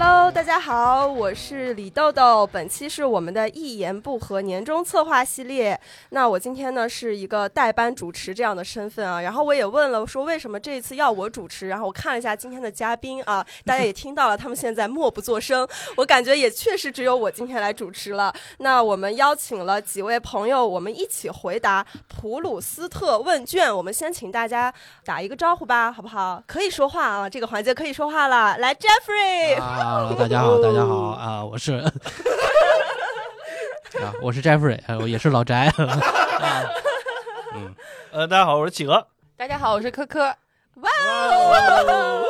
Hello，大家好，我是李豆豆。本期是我们的一言不合年终策划系列。那我今天呢是一个代班主持这样的身份啊。然后我也问了，说为什么这一次要我主持？然后我看了一下今天的嘉宾啊，大家也听到了，他们现在默不作声。我感觉也确实只有我今天来主持了。那我们邀请了几位朋友，我们一起回答普鲁斯特问卷。我们先请大家打一个招呼吧，好不好？可以说话啊，这个环节可以说话了。来，Jeffrey。啊，大家好，大家好啊，我是 啊，我是 Jeffrey，我也是老宅。啊、嗯，呃，大家好，我是企鹅。大家好，我是科科。哇哦！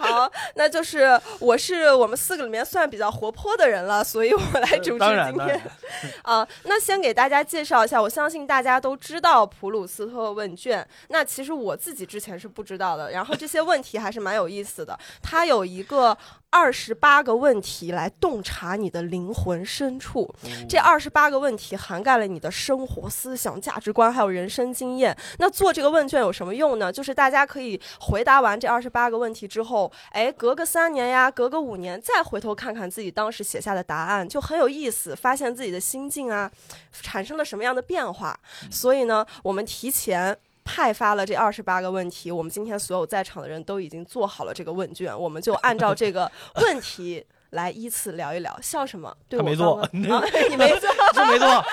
好，那就是我是我们四个里面算比较活泼的人了，所以我来主持今天。啊，那先给大家介绍一下，我相信大家都知道普鲁斯特问卷。那其实我自己之前是不知道的，然后这些问题还是蛮有意思的。它有一个二十八个问题来洞察你的灵魂深处，这二十八个问题涵盖了你的生活、思想、价值观，还有人生经验。那做这个问卷有什么用呢？就是大家可以回答完这二十八个问题之后。哎，隔个三年呀，隔个五年，再回头看看自己当时写下的答案，就很有意思，发现自己的心境啊，产生了什么样的变化。所以呢，我们提前派发了这二十八个问题，我们今天所有在场的人都已经做好了这个问卷，我们就按照这个 问题来依次聊一聊。笑什么？对我没做，你没做，是没做。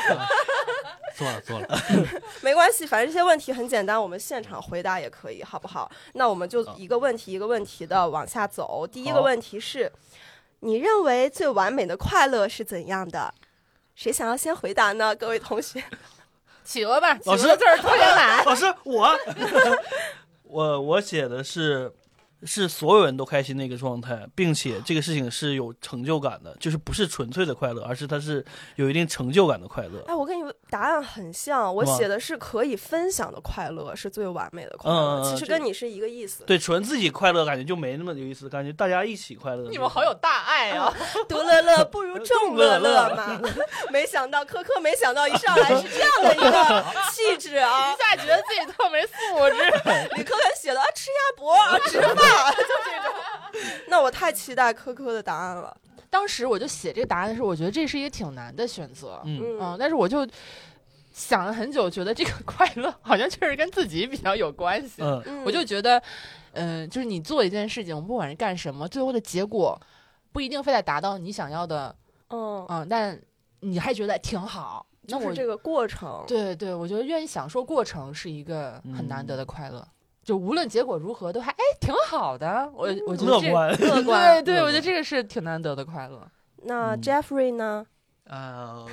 做了做了，没关系，反正这些问题很简单，我们现场回答也可以，好不好？那我们就一个问题一个问题的往下走。第一个问题是，你认为最完美的快乐是怎样的？谁想要先回答呢？各位同学，企鹅吧，老师字儿特别难。老师，我，我我写的是。是所有人都开心的一个状态，并且这个事情是有成就感的，就是不是纯粹的快乐，而是它是有一定成就感的快乐。哎，我跟你答案很像，我写的是可以分享的快乐是最完美的快乐，其实跟你是一个意思。对，纯自己快乐感觉就没那么有意思，感觉大家一起快乐。你们好有大爱啊！独乐乐 不如众乐乐嘛。没想到科科，没想到一上来是这样的一个气质啊！一下觉得自己特没素质。李科科写的啊吃鸭脖啊，吃饭。就这种，那我太期待科科的答案了。当时我就写这个答案的时候，我觉得这是一个挺难的选择，嗯嗯，但是我就想了很久，觉得这个快乐好像确实跟自己比较有关系。嗯，我就觉得，嗯，就是你做一件事情，不管是干什么，最后的结果不一定非得达到你想要的，嗯嗯，但你还觉得挺好。那我这个过程，对对，我觉得愿意享受过程是一个很难得的快乐。就无论结果如何，都还哎挺好的。我我觉得乐观，乐观，对对，我觉得这个是挺难得的快乐。那 Jeffrey 呢？呃，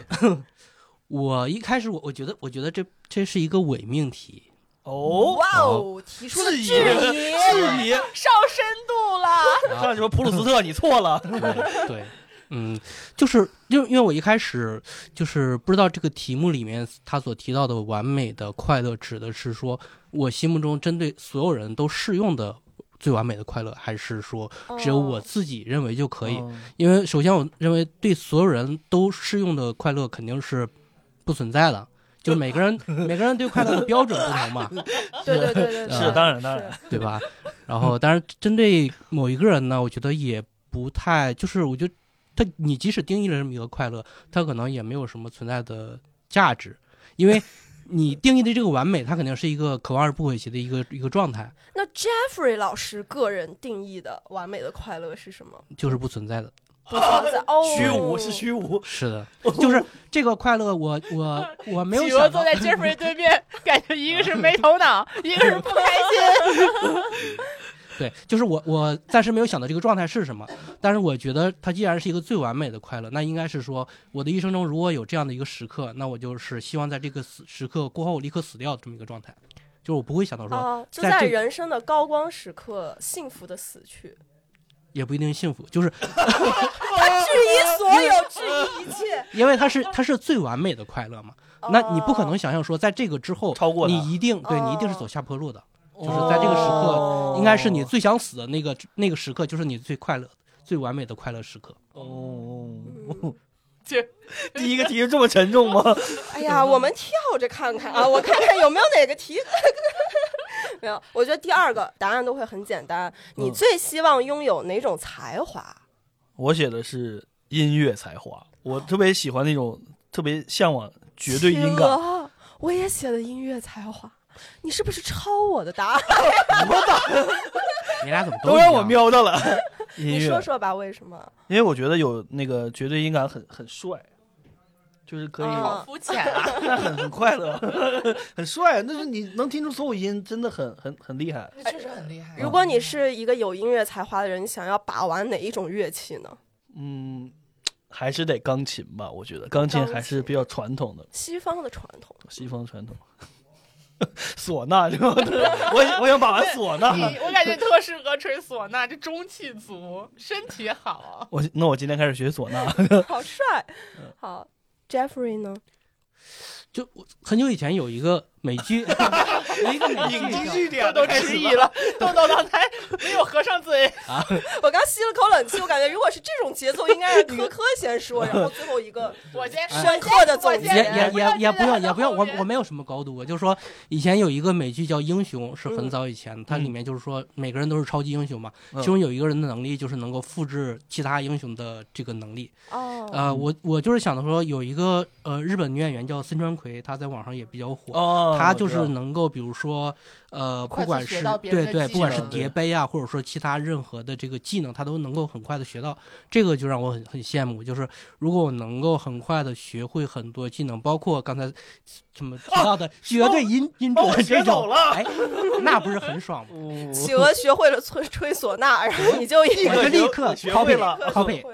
我一开始我我觉得我觉得这这是一个伪命题。哦，哇哦，提出了质疑，质疑，上深度了。上什么普鲁斯特？你错了。对。嗯，就是因为因为我一开始就是不知道这个题目里面他所提到的完美的快乐指的是说我心目中针对所有人都适用的最完美的快乐，还是说只有我自己认为就可以？因为首先我认为对所有人都适用的快乐肯定是不存在的，就每个人每个人对快乐的标准不同嘛。对对对对，是当然当然，对吧？然后当然针对某一个人呢，我觉得也不太，就是我觉得。他，你即使定义了这么一个快乐，他可能也没有什么存在的价值，因为你定义的这个完美，它肯定是一个可望而不可及的一个一个状态。那 Jeffrey 老师个人定义的完美的快乐是什么？就是不存在的，不存在 哦，虚无是虚无，是的，就是这个快乐，我我我没有想。坐在 Jeffrey 对面，感觉一个是没头脑，一个是不开心。对，就是我，我暂时没有想到这个状态是什么，但是我觉得它既然是一个最完美的快乐，那应该是说我的一生中如果有这样的一个时刻，那我就是希望在这个死时刻过后立刻死掉这么一个状态，就是我不会想到说，就在人生的高光时刻幸福的死去，也不一定幸福，就是 他质疑所有，质疑一切，因为他是他是最完美的快乐嘛，那你不可能想象说在这个之后超过你一定对你一定是走下坡路的。就是在这个时刻，应该是你最想死的那个那个时刻，就是你最快乐、最完美的快乐时刻。哦，这第一个题这么沉重吗？哎呀，我们跳着看看啊，我看看有没有哪个题。没有，我觉得第二个答案都会很简单。你最希望拥有哪种才华？我写的是音乐才华，我特别喜欢那种特别向往绝对音感。我也写的音乐才华，你是不是抄我的答案？我的，你俩怎么都让我瞄到了？你说说吧，为什么？因为我觉得有那个绝对音感很很帅。就是可以，好肤 浅啊！那很很快乐，很帅。那是你能听出所有音，真的很很很厉害。确实很厉害。如果你是一个有音乐才华的人，你想要把玩哪一种乐器呢？嗯，还是得钢琴吧。我觉得钢琴还是比较传统的，西方的传统，西方传统。唢呐，我我想把玩唢呐。我感觉特适合吹唢呐，这中气足，身体好。我那我今天开始学唢呐，好帅，好。Jeffrey 呢？就很久以前有一个美剧，一个影剧剧点都迟疑了。豆豆刚才没有合上嘴啊！我刚吸了口冷气，我感觉如果是这种节奏，应该是科科先说，然后最后一个我先深刻的总结，也也也也不用也不用，我我没有什么高度，我就是说以前有一个美剧叫《英雄》，是很早以前，它里面就是说每个人都是超级英雄嘛，其中有一个人的能力就是能够复制其他英雄的这个能力。哦，呃，我我就是想的说，有一个呃日本女演员叫森川葵，她在网上也比较火，她就是能够比如说呃，不管是对对，不管是叠杯啊，或者说其他任何的这个技能，它都能够很快的学到，这个就让我很很羡慕。就是如果我能够很快的学会很多技能，包括刚才什么提到的绝对音音准这种，哎，那不是很爽吗？企鹅学会了吹吹唢呐，然后你就立刻立刻学会了，copy。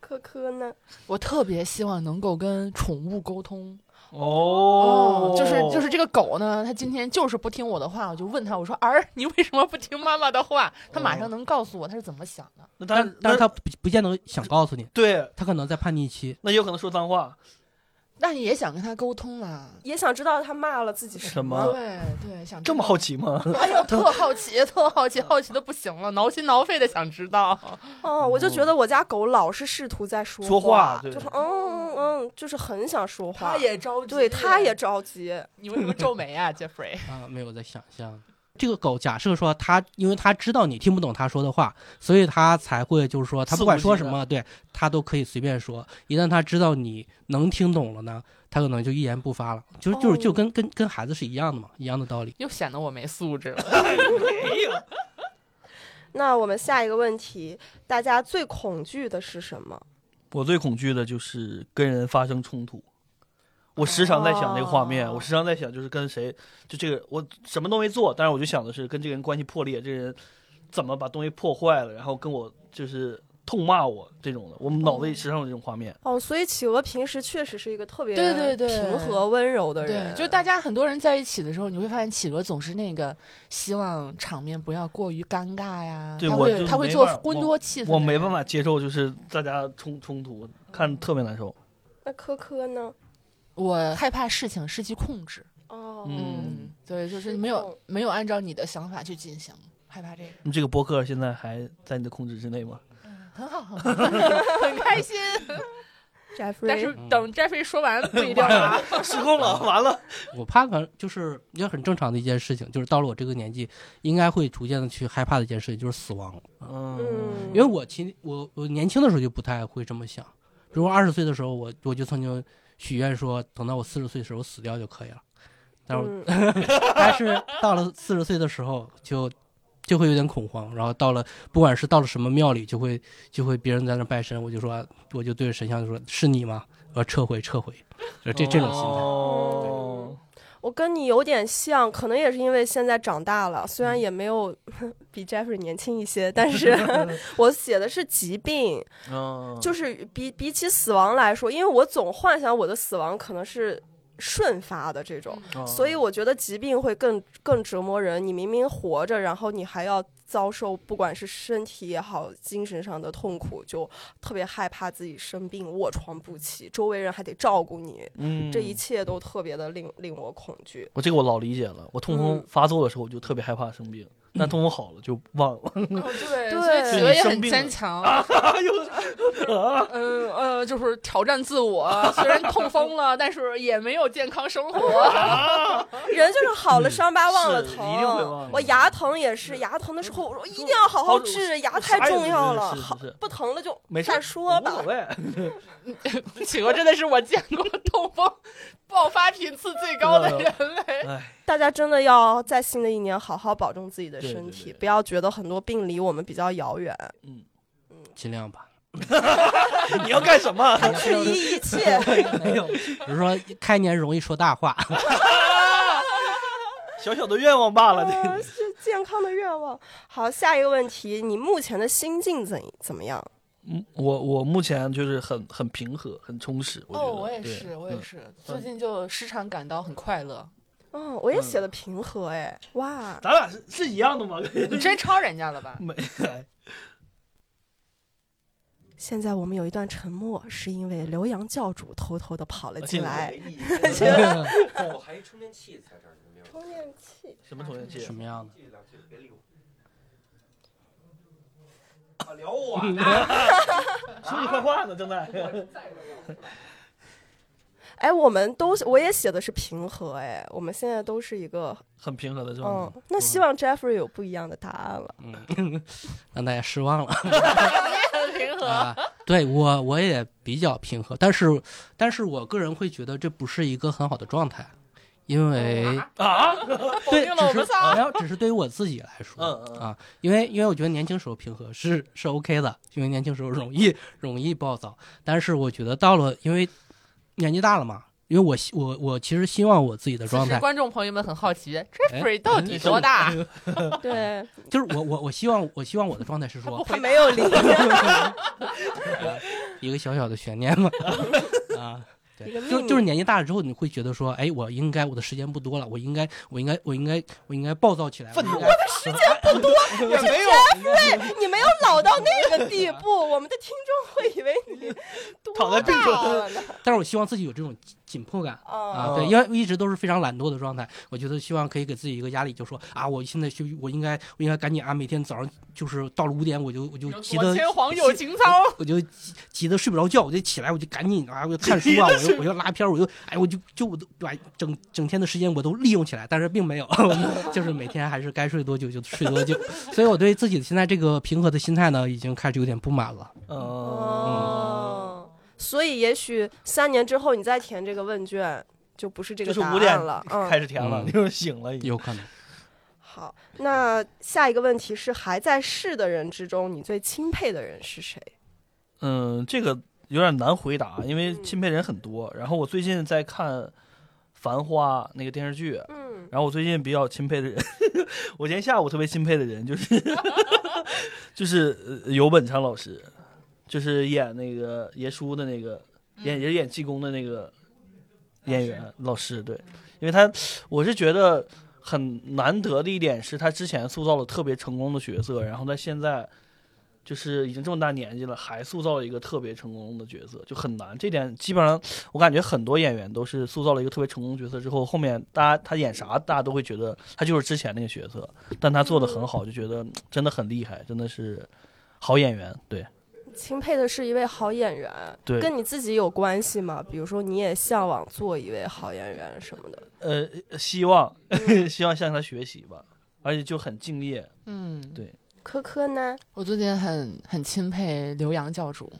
科科呢？我特别希望能够跟宠物沟通哦，就是就是这个狗呢，它今天就是不听我的话，我就问他，我说儿，你为什么不听妈妈的话？它马上能告诉我它是怎么想的。那但但是它不不见得想告诉你，对，它可能在叛逆期，那有可能说脏话。那你也想跟他沟通啊，也想知道他骂了自己什么。对对，想这么好奇吗？哎呦，特好奇，特好奇，好奇的不行了，挠心挠肺的想知道。哦，我就觉得我家狗老是试图在说说话，就是嗯嗯，就是很想说话。他也着急，对，他也着急。你为什么皱眉啊，Jeffrey？啊，没有在想象。这个狗假设说它，因为它知道你听不懂它说的话，所以它才会就是说，它不管说什么，对它都可以随便说。一旦它知道你能听懂了呢，它可能就一言不发了。就是就是就跟跟跟孩子是一样的嘛，一样的道理。又显得我没素质了。没有。那我们下一个问题，大家最恐惧的是什么？我最恐惧的就是跟人发生冲突。我时常在想那个画面，我时常在想，就是跟谁，就这个我什么都没做，但是我就想的是跟这个人关系破裂，这个人怎么把东西破坏了，然后跟我就是痛骂我这种的，我们脑子里时常有这种画面。哦，所以企鹅平时确实是一个特别对对对平和温柔的人，对就大家很多人在一起的时候，你会发现企鹅总是那个希望场面不要过于尴尬呀，对，会他会做温多气氛，我没办法接受就是大家冲冲突，看特别难受。那科科呢？我害怕事情失去控制。哦，嗯，对，就是没有没有按照你的想法去进行，害怕这个。你这个播客现在还在你的控制之内吗？嗯，很好，很好，很开心。Jeffrey，但是等 Jeffrey 说完不一定啊，失控了，完了。我怕反正就是也很正常的一件事情，就是到了我这个年纪，应该会逐渐的去害怕的一件事情就是死亡。嗯，因为我其我我年轻的时候就不太会这么想，比如二十岁的时候，我我就曾经。许愿说，等到我四十岁的时候死掉就可以了。但是，但是到了四十岁的时候，就就会有点恐慌。然后到了，不管是到了什么庙里，就会就会别人在那拜神，我就说，我就对着神像就说：“是你吗？”我要撤回，撤回，就这这种心态。我跟你有点像，可能也是因为现在长大了，虽然也没有比 Jeffrey 年轻一些，但是 我写的是疾病，就是比比起死亡来说，因为我总幻想我的死亡可能是瞬发的这种，所以我觉得疾病会更更折磨人。你明明活着，然后你还要。遭受不管是身体也好，精神上的痛苦，就特别害怕自己生病卧床不起，周围人还得照顾你，嗯，这一切都特别的令令我恐惧。我这个我老理解了，我痛风发作的时候我就特别害怕生病，但痛风好了就忘了。对对，企鹅也很坚强。嗯 呃，就是挑战自我，虽然痛风了，但是也没有健康生活。人就是好了伤疤忘了疼，一定会忘。我牙疼也是，牙疼的时候我说一定要好好治，牙太重要了。好，不疼了就没事说吧。企鹅真的是我见过痛风爆发频次最高的人类。大家真的要在新的一年好好保重自己的身体，不要觉得很多病离我们比较遥远。嗯嗯，尽量吧。你要干什么？质疑一切。没有，比如说开年容易说大话。小小的愿望罢了，是健康的愿望。好，下一个问题，你目前的心境怎怎么样？嗯，我我目前就是很很平和，很充实。哦，我也是，我也是，最近就时常感到很快乐。嗯，我也写的平和，哎，哇，咱俩是是一样的吗？你真抄人家了吧？没。现在我们有一段沉默，是因为刘洋教主偷偷的跑了进来。我还充电器在这儿，充电器？什么充电器？什么样的？啊，聊我呢？说你坏话呢，正在。哎，我们都我也写的是平和，哎，我们现在都是一个很平和的状态。嗯，那希望 Jeffrey 有不一样的答案了。嗯，让大家失望了。平和，对我我也比较平和，但是但是我个人会觉得这不是一个很好的状态，因为啊，对，只是没有，只是对于我自己来说啊，因为因为我觉得年轻时候平和是是 OK 的，因为年轻时候容易容易暴躁，但是我觉得到了因为。年纪大了嘛，因为我希我我其实希望我自己的状态。观众朋友们很好奇，Jeffrey 到底多大？对，就是我我我希望我希望我的状态是说他没有离，一个小小的悬念嘛啊。就就是年纪大了之后，你会觉得说，哎，我应该我的时间不多了，我应该我应该我应该我应该暴躁起来。愤怒，我的时间不多，也没有。对，你没有老到那个地步，我们的听众会以为你 躺在病床上。但是我希望自己有这种。紧迫感啊，对，因为一直都是非常懒惰的状态。我觉得希望可以给自己一个压力，就说啊，我现在就我应该我应该赶紧啊，每天早上就是到了五点，我就我就急得天皇有情操，我就急急得睡不着觉，我就起来，我就赶紧啊，我就看书啊，我就 我就拉片，我就哎，我就就我都把整整天的时间我都利用起来，但是并没有，就是每天还是该睡多久就睡多久。所以我对自己现在这个平和的心态呢，已经开始有点不满了。哦。所以，也许三年之后你再填这个问卷，就不是这个答案了。开始填了，你就醒了，有可能。好，那下一个问题是：还在世的人之中，你最钦佩的人是谁？嗯，这个有点难回答，因为钦佩人很多。然后我最近在看《繁花》那个电视剧，嗯，然后我最近比较钦佩的人，我今天下午特别钦佩的人就是 就是游本昌老师。就是演那个爷叔的那个演也演济公的那个演员老师，对，因为他我是觉得很难得的一点是他之前塑造了特别成功的角色，然后他现在就是已经这么大年纪了，还塑造了一个特别成功的角色，就很难。这点基本上我感觉很多演员都是塑造了一个特别成功角色之后，后面大家他演啥，大家都会觉得他就是之前那个角色，但他做的很好，就觉得真的很厉害，真的是好演员，对。钦佩的是一位好演员，对，跟你自己有关系吗？比如说，你也向往做一位好演员什么的？呃，希望，希望向他学习吧，而且就很敬业。嗯，对。科科呢？我最近很很钦佩刘洋教主，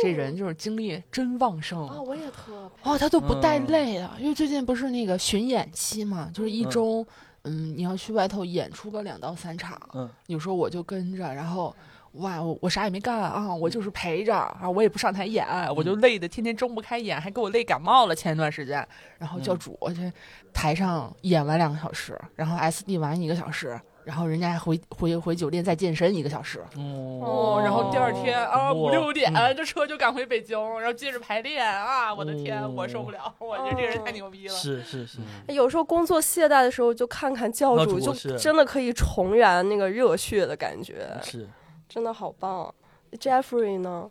这人就是精力真旺盛啊！我也特哦，他都不带累的，因为最近不是那个巡演期嘛，就是一周，嗯，你要去外头演出个两到三场，嗯，有时候我就跟着，然后。哇，我我啥也没干啊，我就是陪着啊，我也不上台演，我就累的天天睁不开眼，还给我累感冒了。前一段时间，然后教主这台上演完两个小时，然后 SD 完一个小时，然后人家还回回回酒店再健身一个小时。哦，然后第二天啊五六点这车就赶回北京，然后接着排练啊！我的天，我受不了，我觉得这个人太牛逼了。是是是，有时候工作懈怠的时候，就看看教主，就真的可以重燃那个热血的感觉。是。真的好棒，Jeffrey 呢？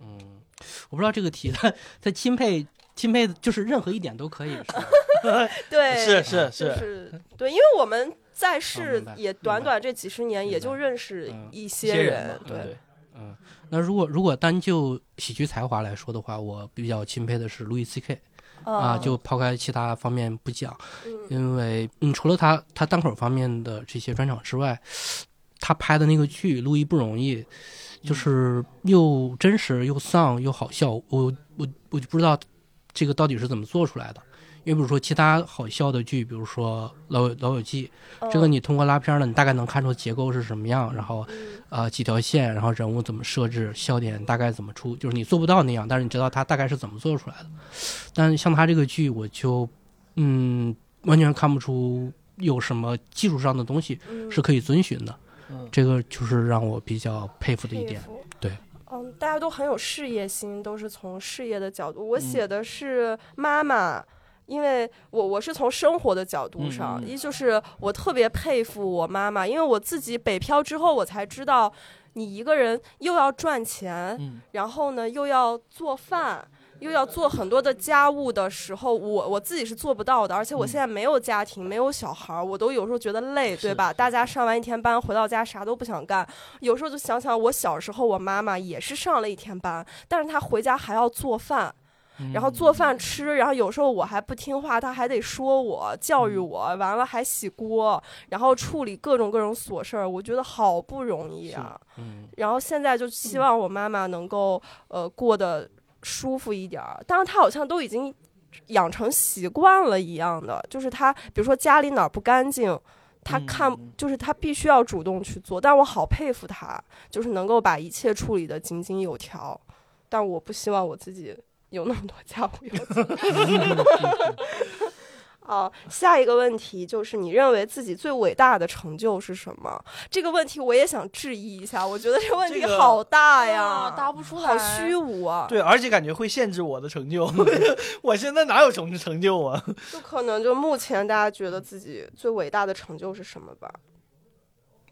嗯，我不知道这个题他他钦佩钦佩就是任何一点都可以，对，是是是，对，因为我们在世也短短这几十年，也就认识一些人，对，嗯，那如果如果单就喜剧才华来说的话，我比较钦佩的是路易 C K，啊，就抛开其他方面不讲，因为嗯，除了他他单口方面的这些专场之外，他拍的那个剧《路易不容易》，就是又真实又丧又好笑，我我我就不知道这个到底是怎么做出来的。因为比如说其他好笑的剧，比如说《老老友记》，这个你通过拉片呢，你大概能看出结构是什么样，然后，呃，几条线，然后人物怎么设置，笑点大概怎么出，就是你做不到那样，但是你知道他大概是怎么做出来的。但像他这个剧，我就，嗯，完全看不出有什么技术上的东西是可以遵循的。这个就是让我比较佩服的一点。对，嗯，大家都很有事业心，都是从事业的角度。我写的是妈妈。因为我我是从生活的角度上，一就是我特别佩服我妈妈，因为我自己北漂之后，我才知道，你一个人又要赚钱，然后呢又要做饭，又要做很多的家务的时候，我我自己是做不到的。而且我现在没有家庭，没有小孩儿，我都有时候觉得累，对吧？大家上完一天班回到家啥都不想干，有时候就想想我小时候，我妈妈也是上了一天班，但是她回家还要做饭。然后做饭吃，然后有时候我还不听话，他还得说我教育我，完了还洗锅，然后处理各种各种琐事儿，我觉得好不容易啊。嗯。然后现在就希望我妈妈能够呃过得舒服一点儿，但是她好像都已经养成习惯了一样的，就是她比如说家里哪儿不干净，她看就是她必须要主动去做，但我好佩服她，就是能够把一切处理的井井有条，但我不希望我自己。有那么多家务要做。好，下一个问题就是你认为自己最伟大的成就是什么？这个问题我也想质疑一下，我觉得这个问题好大呀，答不出来，好虚无啊。对，而且感觉会限制我的成就。我现在哪有什么成就啊？就可能就目前大家觉得自己最伟大的成就是什么吧？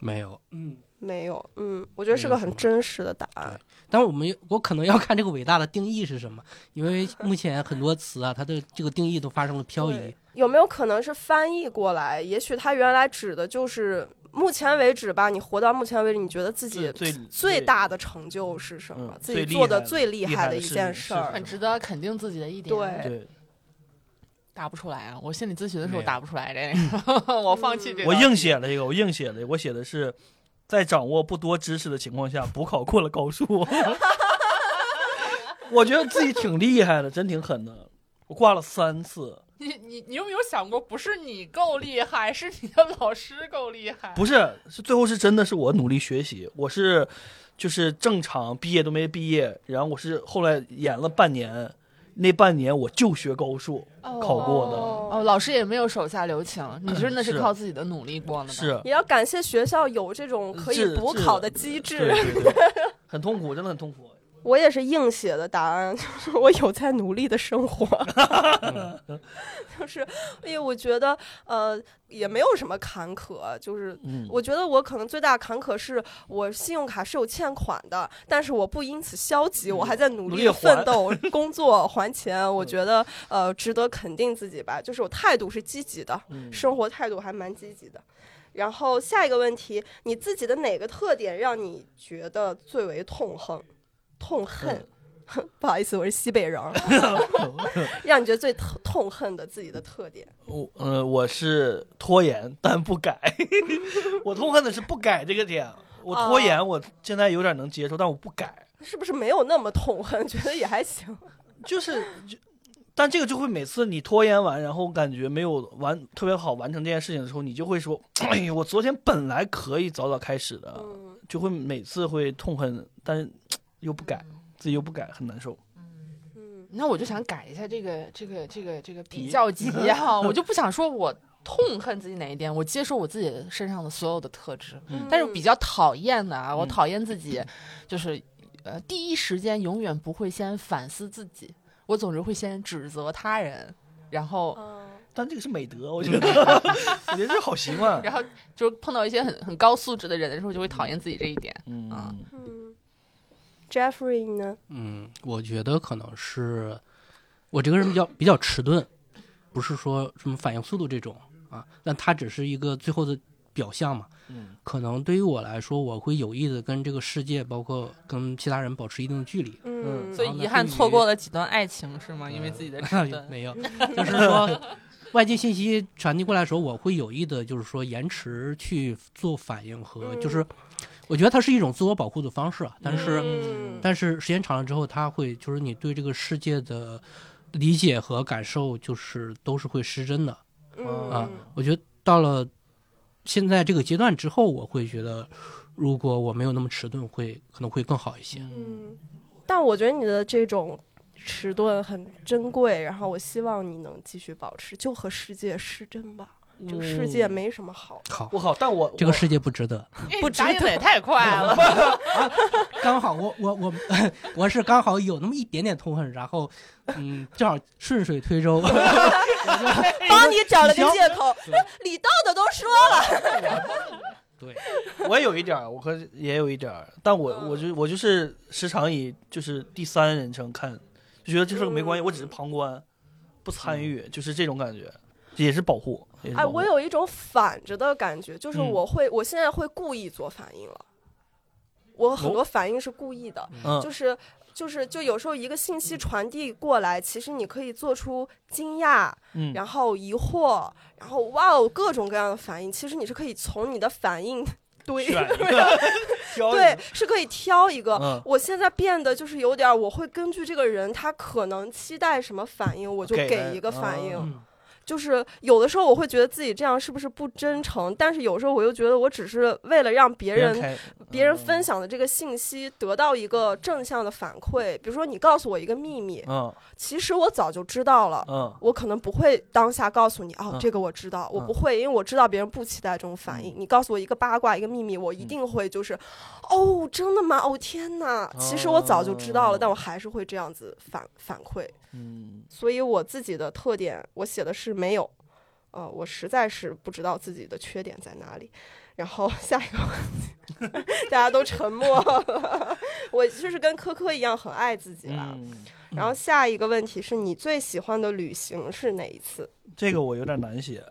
没有，嗯。没有，嗯，我觉得是个很真实的答案。但是我们我可能要看这个伟大的定义是什么，因为 目前很多词啊，它的这个定义都发生了漂移。有没有可能是翻译过来？也许它原来指的就是目前为止吧。你活到目前为止，你觉得自己最最大的成就是什么？自己做的最厉害的一件事儿，很值得肯定自己的一点。对，答不出来啊！我心理咨询的时候答不出来这个，我放弃这个。我硬写了一个，我硬写了，我写的是。在掌握不多知识的情况下，补考过了高数，我觉得自己挺厉害的，真挺狠的。我挂了三次。你你你有没有想过，不是你够厉害，是你的老师够厉害？不是，是最后是真的是我努力学习，我是就是正常毕业都没毕业，然后我是后来演了半年。那半年我就学高数，考过的。哦，老师也没有手下留情，你真的是靠自己的努力过的。是，也要感谢学校有这种可以补考的机制，很痛苦，真的很痛苦。我也是硬写的答案，就是我有在努力的生活，就是因为我觉得呃也没有什么坎坷，就是我觉得我可能最大坎坷是我信用卡是有欠款的，但是我不因此消极，我还在努力奋斗 工作还钱，我觉得呃值得肯定自己吧，就是我态度是积极的，生活态度还蛮积极的。然后下一个问题，你自己的哪个特点让你觉得最为痛恨？痛恨，不好意思，我是西北人。让你觉得最痛痛恨的自己的特点？我呃，我是拖延但不改。我痛恨的是不改这个点。我拖延，我现在有点能接受，但我不改。是不是没有那么痛恨？觉得也还行。就是，但这个就会每次你拖延完，然后感觉没有完特别好完成这件事情的时候，你就会说：“哎呀，我昨天本来可以早早开始的。”就会每次会痛恨，但是。又不改，自己又不改，很难受。嗯嗯，那我就想改一下这个这个这个这个比较级哈，我就不想说我痛恨自己哪一点，我接受我自己身上的所有的特质。嗯但是比较讨厌的啊，我讨厌自己，就是呃，第一时间永远不会先反思自己，我总是会先指责他人，然后，但这个是美德，我觉得，我觉得这好习惯。然后就是碰到一些很很高素质的人的时候，就会讨厌自己这一点。嗯啊。Jeffrey 呢？嗯，我觉得可能是我这个人比较比较迟钝，不是说什么反应速度这种啊，但他只是一个最后的表象嘛。嗯可能对于我来说，我会有意的跟这个世界，包括跟其他人保持一定的距离。嗯，所以遗憾错过了几段爱情是吗？因为自己的 没有，就是说外界信息传递过来的时候，我会有意的，就是说延迟去做反应和就是。我觉得它是一种自我保护的方式啊，但是，但是时间长了之后，它会就是你对这个世界的理解和感受，就是都是会失真的。啊，我觉得到了现在这个阶段之后，我会觉得，如果我没有那么迟钝，会可能会更好一些。嗯，但我觉得你的这种迟钝很珍贵，然后我希望你能继续保持，就和世界失真吧。这个世界没什么好，好不好？但我这个世界不值得，不值得也太快了。刚好我我我我是刚好有那么一点点痛恨，然后嗯，正好顺水推舟，帮你找了个借口。李道的都说了，对，我也有一点儿，我和也有一点儿，但我我就我就是时常以就是第三人称看，就觉得这事没关系，我只是旁观，不参与，就是这种感觉。也是保护。哎，我有一种反着的感觉，就是我会，我现在会故意做反应了。我很多反应是故意的，就是就是就有时候一个信息传递过来，其实你可以做出惊讶，然后疑惑，然后哇哦各种各样的反应。其实你是可以从你的反应堆 对，是可以挑一个。我现在变得就是有点，我会根据这个人他可能期待什么反应，我就给一个反应。就是有的时候我会觉得自己这样是不是不真诚，但是有时候我又觉得我只是为了让别人别人分享的这个信息得到一个正向的反馈。比如说你告诉我一个秘密，嗯，其实我早就知道了，嗯，我可能不会当下告诉你，哦，这个我知道，我不会，因为我知道别人不期待这种反应。你告诉我一个八卦一个秘密，我一定会就是，哦，真的吗？哦天哪，其实我早就知道了，但我还是会这样子反反馈。嗯，所以我自己的特点，我写的是没有，呃，我实在是不知道自己的缺点在哪里。然后下一个问题，大家都沉默了。我就是跟科科一样很爱自己了。然后下一个问题是你最喜欢的旅行是哪一次？这个我有点难写。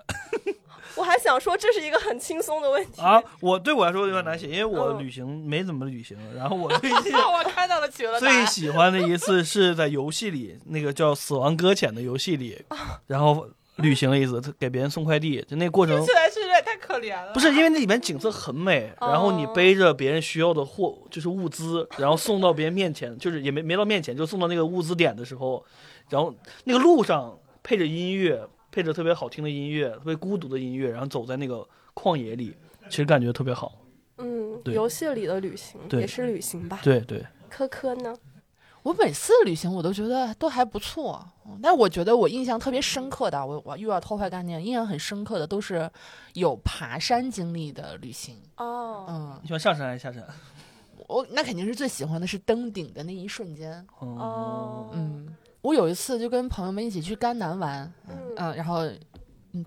我还想说这是一个很轻松的问题啊！我对我来说有点难写，因为我旅行没怎么旅行。然后我 最近我看到了企鹅最喜欢的一次是在游戏里，那个叫《死亡搁浅》的游戏里，然后旅行了一次，给别人送快递，就那过程。听起来是有点太可怜了。不是因为那里面景色很美，然后你背着别人需要的货，就是物资，然后送到别人面前，就是也没没到面前，就送到那个物资点的时候，然后那个路上配着音乐。配着特别好听的音乐，特别孤独的音乐，然后走在那个旷野里，其实感觉特别好。嗯，游戏里的旅行也是旅行吧？对对。科科呢？我每次旅行我都觉得都还不错，但我觉得我印象特别深刻的，我我又要偷坏概念，印象很深刻的都是有爬山经历的旅行。哦，嗯，你喜欢上山还是下山？我那肯定是最喜欢的是登顶的那一瞬间。哦，嗯。我有一次就跟朋友们一起去甘南玩，嗯，然后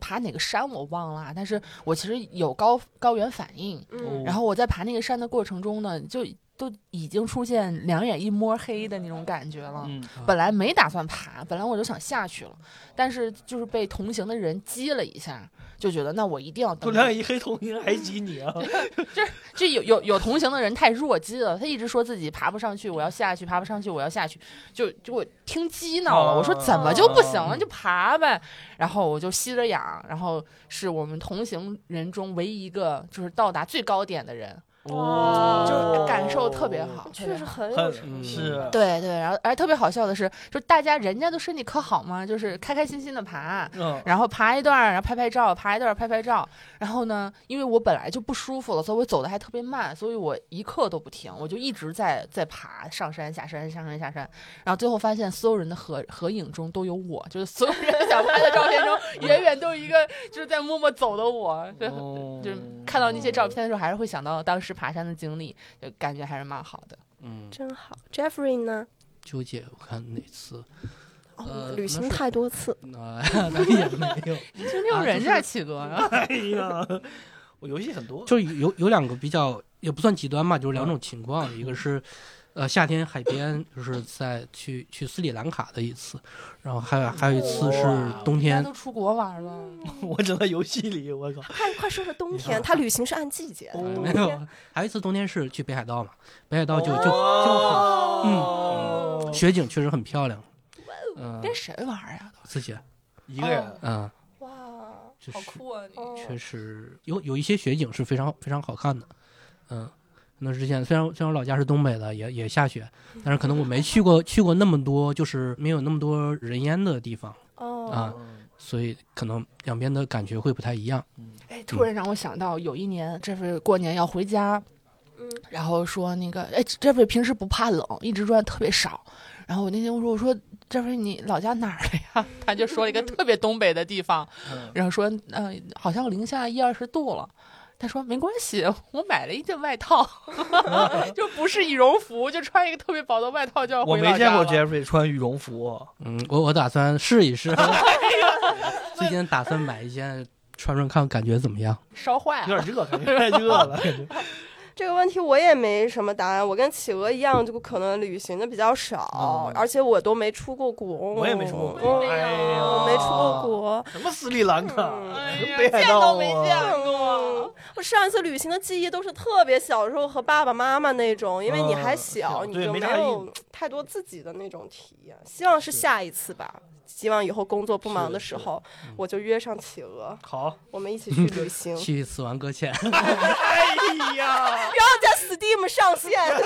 爬哪个山我忘了，但是我其实有高高原反应，然后我在爬那个山的过程中呢，就都已经出现两眼一摸黑的那种感觉了。本来没打算爬，本来我就想下去了，但是就是被同行的人激了一下。就觉得那我一定要等两眼一黑同行还挤你啊！就就有有有同行的人太弱鸡了，他一直说自己爬不上去，我要下去，爬不上去，我要下去，就就我听激恼了。我说怎么就不行了？就爬呗。然后我就吸着氧，然后是我们同行人中唯一一个就是到达最高点的人。哇，就是感受特别好，确实很有是，对对，然后而特别好笑的是，就大家人家都身体可好嘛，就是开开心心的爬，然后爬一段，然后拍拍照，爬一段拍拍照，然后呢，因为我本来就不舒服了，所以我走的还特别慢，所以我一刻都不停，我就一直在在爬，上山下山，上山下山，然后最后发现所有人的合 合影中都有我，就是所有人想拍的照片中，远远都有一个就是在默默走的我，就就是看到那些照片的时候，还是会想到当时。爬山的经历，就感觉还是蛮好的。嗯，真好。Jeffrey 呢？纠结，我看哪次？哦，旅行太多次。那也没有，就没有人家企鹅呀。哎呀，我游戏很多。就有有两个比较，也不算极端吧，就是两种情况。一个是，呃，夏天海边就是在去去斯里兰卡的一次，然后还有还有一次是冬天。都出国玩了，我只在游戏里，我靠！快快说说冬天，他旅行是按季节的。没有，还有一次冬天是去北海道嘛？北海道就就就嗯，雪景确实很漂亮。嗯，跟谁玩呀？自己一个人。嗯。哇，好酷啊！你确实有有一些雪景是非常非常好看的。嗯。那之前虽然虽然我老家是东北的，也也下雪，但是可能我没去过去过那么多，就是没有那么多人烟的地方啊，所以可能两边的感觉会不太一样。哎，突然让我想到，有一年这是过年要回家，嗯，然后说那个，哎，这位平时不怕冷，一直穿特别少。然后我那天我说我说这位你老家哪儿的呀？他就说了一个特别东北的地方，然后说嗯，好像零下一二十度了。他说没关系，我买了一件外套，就不是羽绒服，就穿一个特别薄的外套就要回我没见过 Jeffrey 穿羽绒服，嗯，我我打算试一试，最近打算买一件穿穿看感觉怎么样？烧坏了，有点热，感觉太热了。这个问题我也没什么答案，我跟企鹅一样，就可能旅行的比较少，而且我都没出过国。我也没出过国，哎呀，没出过国。什么斯里兰卡？北海道没见过。我上一次旅行的记忆都是特别小时候和爸爸妈妈那种，因为你还小，你就没有太多自己的那种体验。希望是下一次吧。希望以后工作不忙的时候，我就约上企鹅，好，我们一起去旅行，去死亡搁浅。哎呀，然后在 Steam 上线，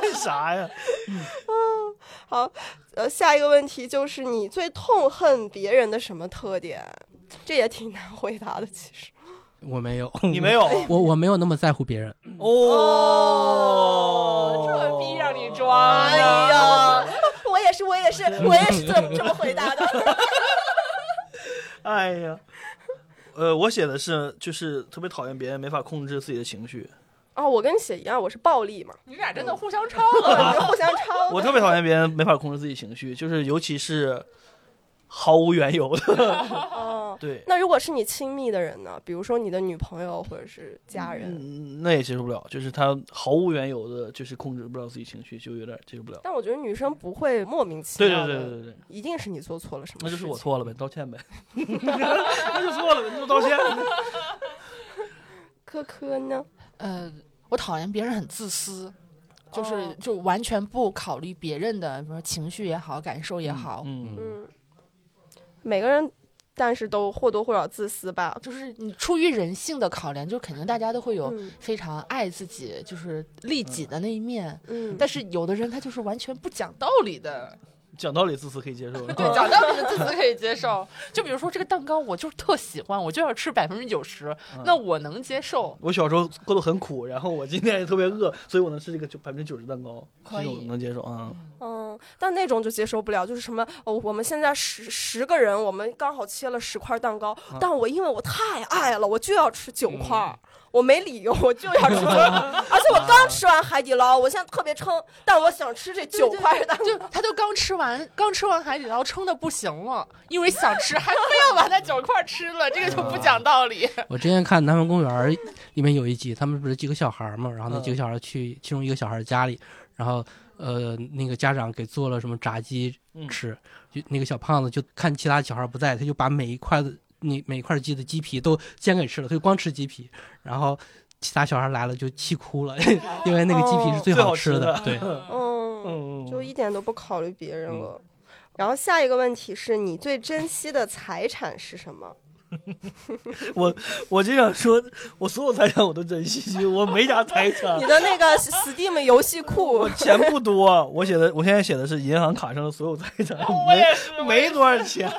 干啥呀？嗯，好，呃，下一个问题就是你最痛恨别人的什么特点？这也挺难回答的，其实。我没有，你没有，我我没有那么在乎别人。哦，这逼让你装，哎呀。我也是，我也是，我也是这么这么回答的。哎呀，呃，我写的是，就是特别讨厌别人没法控制自己的情绪。哦，我跟你写一样，我是暴力嘛。你俩真的互相抄了，互相抄。我特别讨厌别人没法控制自己情绪，就是尤其是。毫无缘由的，哦，对。那如果是你亲密的人呢？比如说你的女朋友或者是家人，那也接受不了。就是他毫无缘由的，就是控制不了自己情绪，就有点接受不了。但我觉得女生不会莫名其妙的，对对对对对，一定是你做错了什么？那就是我错了呗，道歉呗。那就错了呗，那就道歉。科科呢？呃，我讨厌别人很自私。就是就完全不考虑别人的，比如说情绪也好，感受也好，嗯。每个人，但是都或多或少自私吧。就是你出于人性的考量，就肯定大家都会有非常爱自己，就是利己的那一面。嗯，但是有的人他就是完全不讲道理的。讲道理，自私可以接受。对，讲道理的自私可以接受。就比如说这个蛋糕，我就是特喜欢，我就要吃百分之九十，那我能接受。我小时候过得很苦，然后我今天也特别饿，所以我能吃这个九百分之九十蛋糕，可以能接受啊。嗯，但那种就接受不了，就是什么哦，我们现在十十个人，我们刚好切了十块蛋糕，但我因为我太爱了，我就要吃九块。我没理由，我就要吃，而且我刚吃完海底捞，我现在特别撑，但我想吃这九块的，就他就刚吃完，刚吃完海底捞，撑的不行了，因为想吃，还非要把那九块吃了，这个就不讲道理。我之前看《南方公园》里面有一集，他们不是几个小孩嘛，然后那几个小孩去其中一个小孩家里，然后呃那个家长给做了什么炸鸡吃，就那个小胖子就看其他小孩不在，他就把每一块的。你每块鸡的鸡皮都煎给吃了，他就光吃鸡皮，然后其他小孩来了就气哭了，因为那个鸡皮是最好吃的。对，嗯，就一点都不考虑别人了。然后下一个问题是你最珍惜的财产是什么？我我就想说，我所有财产我都珍惜，我没啥财产。你的那个 Steam 游戏库 钱不多，我写的我现在写的是银行卡上的所有财产，没没多少钱。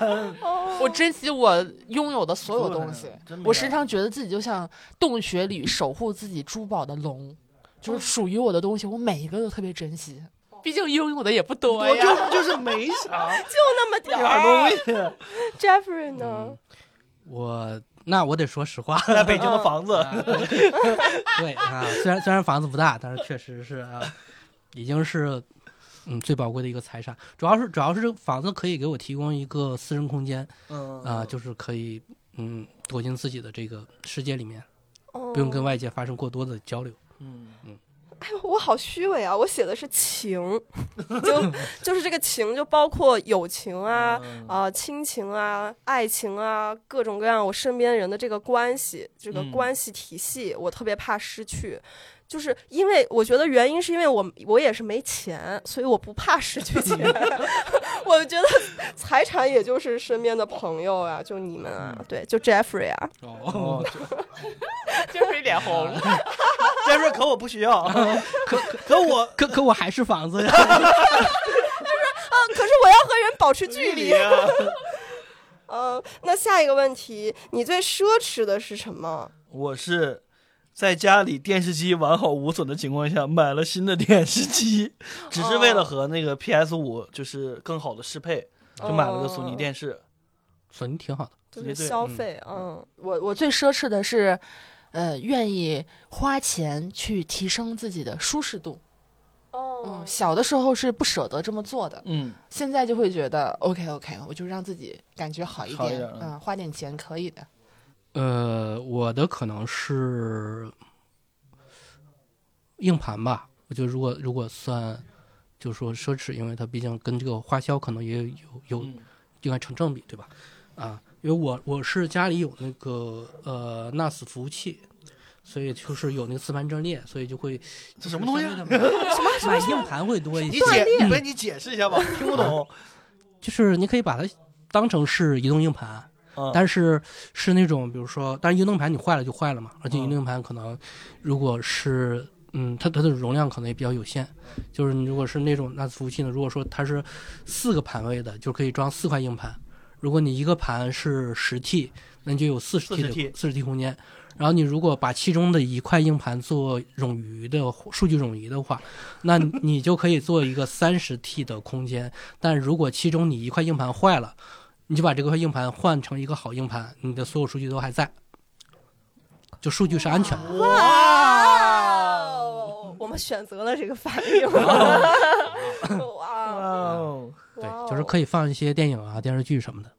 我珍惜我拥有的所有东西，我时常觉得自己就像洞穴里守护自己珠宝的龙，就是属于我的东西，我每一个都特别珍惜。毕竟拥有的也不多呀，就就是没啥，就那么点儿东西。Jeffrey 呢？我那我得说实话，在北京的房子，对。啊，虽然虽然房子不大，但是确实是啊，已经是嗯最宝贵的一个财产。主要是主要是这个房子可以给我提供一个私人空间，嗯。啊，就是可以嗯躲进自己的这个世界里面，不用跟外界发生过多的交流。嗯。嗯，哎呦，我好虚伪啊！我写的是情，就就是这个情，就包括友情啊、啊亲情啊、爱情啊，各种各样我身边人的这个关系，这个关系体系，我特别怕失去。就是因为我觉得原因是因为我我也是没钱，所以我不怕失去钱。我觉得财产也就是身边的朋友啊，就你们啊，对，就 Jeffrey 啊。哦，Jeffrey 脸红。Jeffrey 可我不需要，可可我可可我还是房子呀。他说啊，可是我要和人保持距离。嗯，那下一个问题，你最奢侈的是什么？我是。在家里电视机完好无损的情况下，买了新的电视机，只是为了和那个 PS 五就是更好的适配，就买了个索尼电视。索尼挺好的，就是消费。嗯，我我最奢侈的是，呃，愿意花钱去提升自己的舒适度。哦，嗯，小的时候是不舍得这么做的，嗯，现在就会觉得 OK OK，我就让自己感觉好一点，嗯，花点钱可以的。呃，我的可能是硬盘吧。我觉得如果如果算，就说奢侈，因为它毕竟跟这个花销可能也有有应该成正比，对吧？啊，因为我我是家里有那个呃 NAS 服务器，所以就是有那个磁盘阵列，所以就会这什么东西？什么买硬盘会多一些？你解，不你解释一下吧，听不懂。就是你可以把它当成是移动硬盘。但是是那种，比如说，但是移动盘你坏了就坏了嘛，而且移动硬盘可能，如果是，嗯，它它的容量可能也比较有限，就是你如果是那种 NAS 服务器呢，如果说它是四个盘位的，就可以装四块硬盘，如果你一个盘是十 T，那就有四十 T 的四十 T 空间，然后你如果把其中的一块硬盘做冗余的数据冗余的话，那你就可以做一个三十 T 的空间，但如果其中你一块硬盘坏了。你就把这个硬盘换成一个好硬盘，你的所有数据都还在，就数据是安全的。哇！我们选择了这个反应。哇！对，就是可以放一些电影啊、电视剧什么的。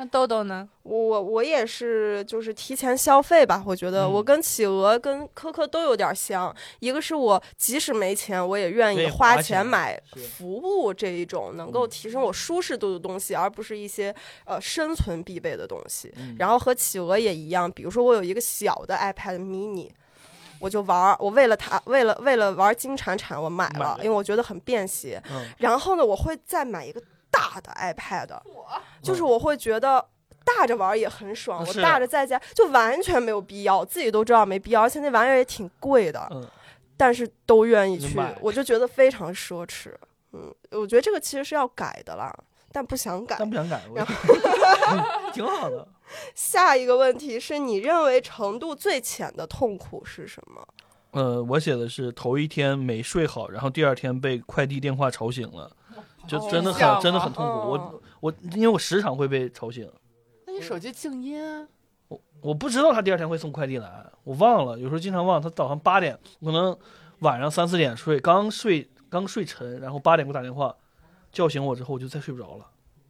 那豆豆呢？我我也是，就是提前消费吧。我觉得我跟企鹅、跟科科都有点像。一个是我即使没钱，我也愿意花钱买服务这一种能够提升我舒适度的东西，而不是一些呃生存必备的东西。然后和企鹅也一样，比如说我有一个小的 iPad mini，我就玩儿，我为了它，为了为了玩金铲铲，我买了，因为我觉得很便携。然后呢，我会再买一个。大的 iPad，就是我会觉得大着玩也很爽，我大着在家就完全没有必要，自己都知道没必要，而且那玩意儿也挺贵的，但是都愿意去，我就觉得非常奢侈。嗯，我觉得这个其实是要改的啦，但不想改，但不想改，挺好的。下一个问题是你认为程度最浅的痛苦是什么？呃，我写的是头一天没睡好，然后第二天被快递电话吵醒了。就真的很真的很痛苦，我我因为我时常会被吵醒。那你手机静音啊？我我不知道他第二天会送快递来，我忘了，有时候经常忘。他早上八点，可能晚上三四点睡，刚睡刚睡沉，然后八点给我打电话，叫醒我之后我就再睡不着了。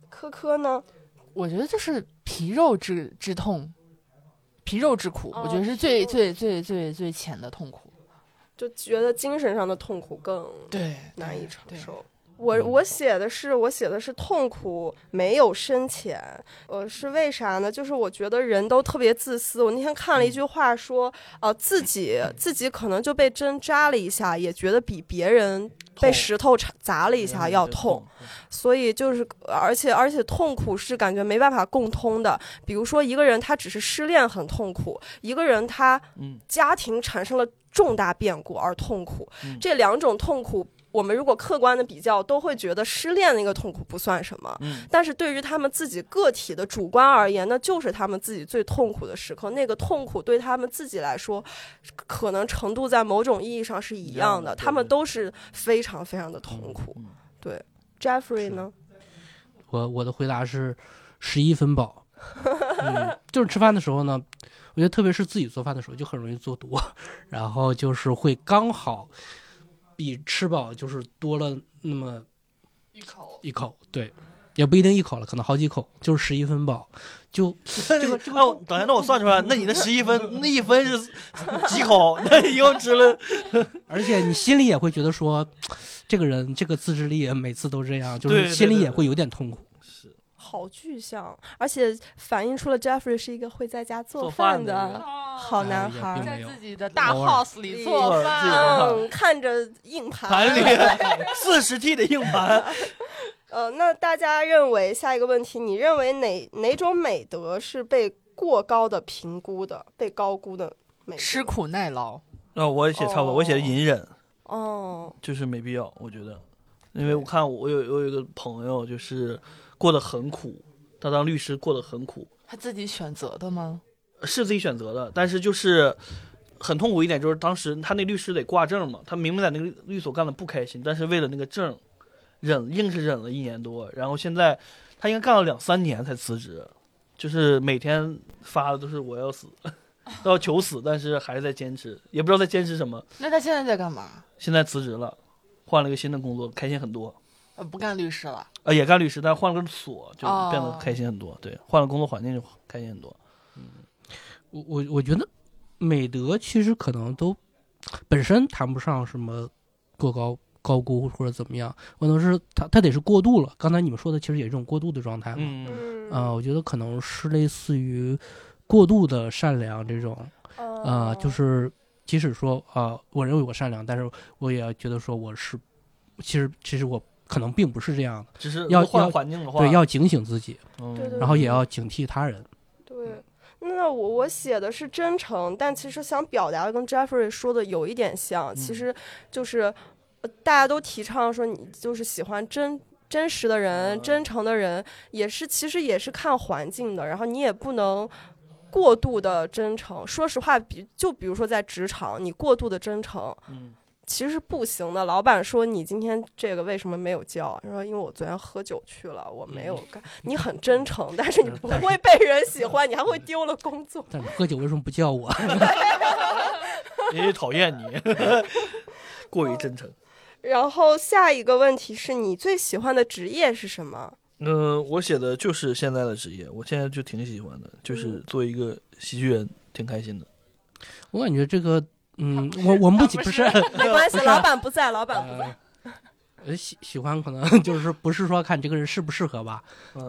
科科呢？我觉得就是皮肉之之痛，皮肉之苦，我觉得是最最最最最浅的痛苦，就觉得精神上的痛苦更对难以承受。我我写的是我写的是痛苦没有深浅，呃，是为啥呢？就是我觉得人都特别自私。我那天看了一句话说，呃，自己自己可能就被针扎了一下，也觉得比别人被石头砸了一下要痛。所以就是，而且而且痛苦是感觉没办法共通的。比如说一个人他只是失恋很痛苦，一个人他家庭产生了重大变故而痛苦，这两种痛苦。我们如果客观的比较，都会觉得失恋那个痛苦不算什么。嗯，但是对于他们自己个体的主观而言，那就是他们自己最痛苦的时刻。那个痛苦对他们自己来说，可能程度在某种意义上是一样的。他们都是非常非常的痛苦。对，Jeffrey 呢？我我的回答是十一分饱。嗯，就是吃饭的时候呢，我觉得特别是自己做饭的时候，就很容易做多，然后就是会刚好。比吃饱就是多了那么一口一口，对，也不一定一口了，可能好几口，就是十一分饱。就 这个这个，等下，那我算出来，那你的十一分，那一分是几口？那你又吃了，而且你心里也会觉得说，这个人这个自制力每次都这样，就是心里也会有点痛苦。是，好具象，而且反映出了 Jeffrey 是一个会在家做饭的好男孩，在自己的大 house 里做饭，看着硬盘，盘里 四十 T 的硬盘。呃，那大家认为下一个问题，你认为哪哪种美德是被过高的评估的、被高估的美？吃苦耐劳。那我也写差不多，我写的隐忍。哦，就是没必要，我觉得，因为我看我有我有一个朋友，就是过得很苦，他当律师过得很苦。他自己选择的吗？是自己选择的，但是就是很痛苦一点，就是当时他那律师得挂证嘛，他明明在那个律所干的不开心，但是为了那个证。忍硬是忍了一年多，然后现在他应该干了两三年才辞职，就是每天发的都是我要死，都要求死，但是还是在坚持，也不知道在坚持什么。那他现在在干嘛？现在辞职了，换了一个新的工作，开心很多。呃，不干律师了。呃，也干律师，但换了个所，就变得开心很多。对，换了工作环境就开心很多。嗯，我我我觉得美德其实可能都本身谈不上什么过高。高估或者怎么样，可能是他他得是过度了。刚才你们说的其实也是一种过度的状态嘛。嗯啊，我觉得可能是类似于过度的善良这种。啊，就是即使说啊，我认为我善良，但是我也觉得说我是，其实其实我可能并不是这样的。只是要换环境的话，对，要警醒自己，然后也要警惕他人。对，那我我写的是真诚，但其实想表达的跟 Jeffrey 说的有一点像，其实就是。大家都提倡说，你就是喜欢真真实的人、真诚的人，也是其实也是看环境的。然后你也不能过度的真诚。说实话，比就比如说在职场，你过度的真诚，嗯，其实不行的。老板说你今天这个为什么没有交？说因为我昨天喝酒去了，我没有干。你很真诚，但是你不会被人喜欢，你还会丢了工作。但喝酒为什么不叫我？因为讨厌你，过于真诚。然后下一个问题是你最喜欢的职业是什么？嗯，我写的就是现在的职业，我现在就挺喜欢的，就是做一个喜剧人，挺开心的。我感觉这个，嗯，我我们不不是 没关系，老板不在，老板不在。呃，喜喜欢可能 就是不是说看这个人适不适合吧，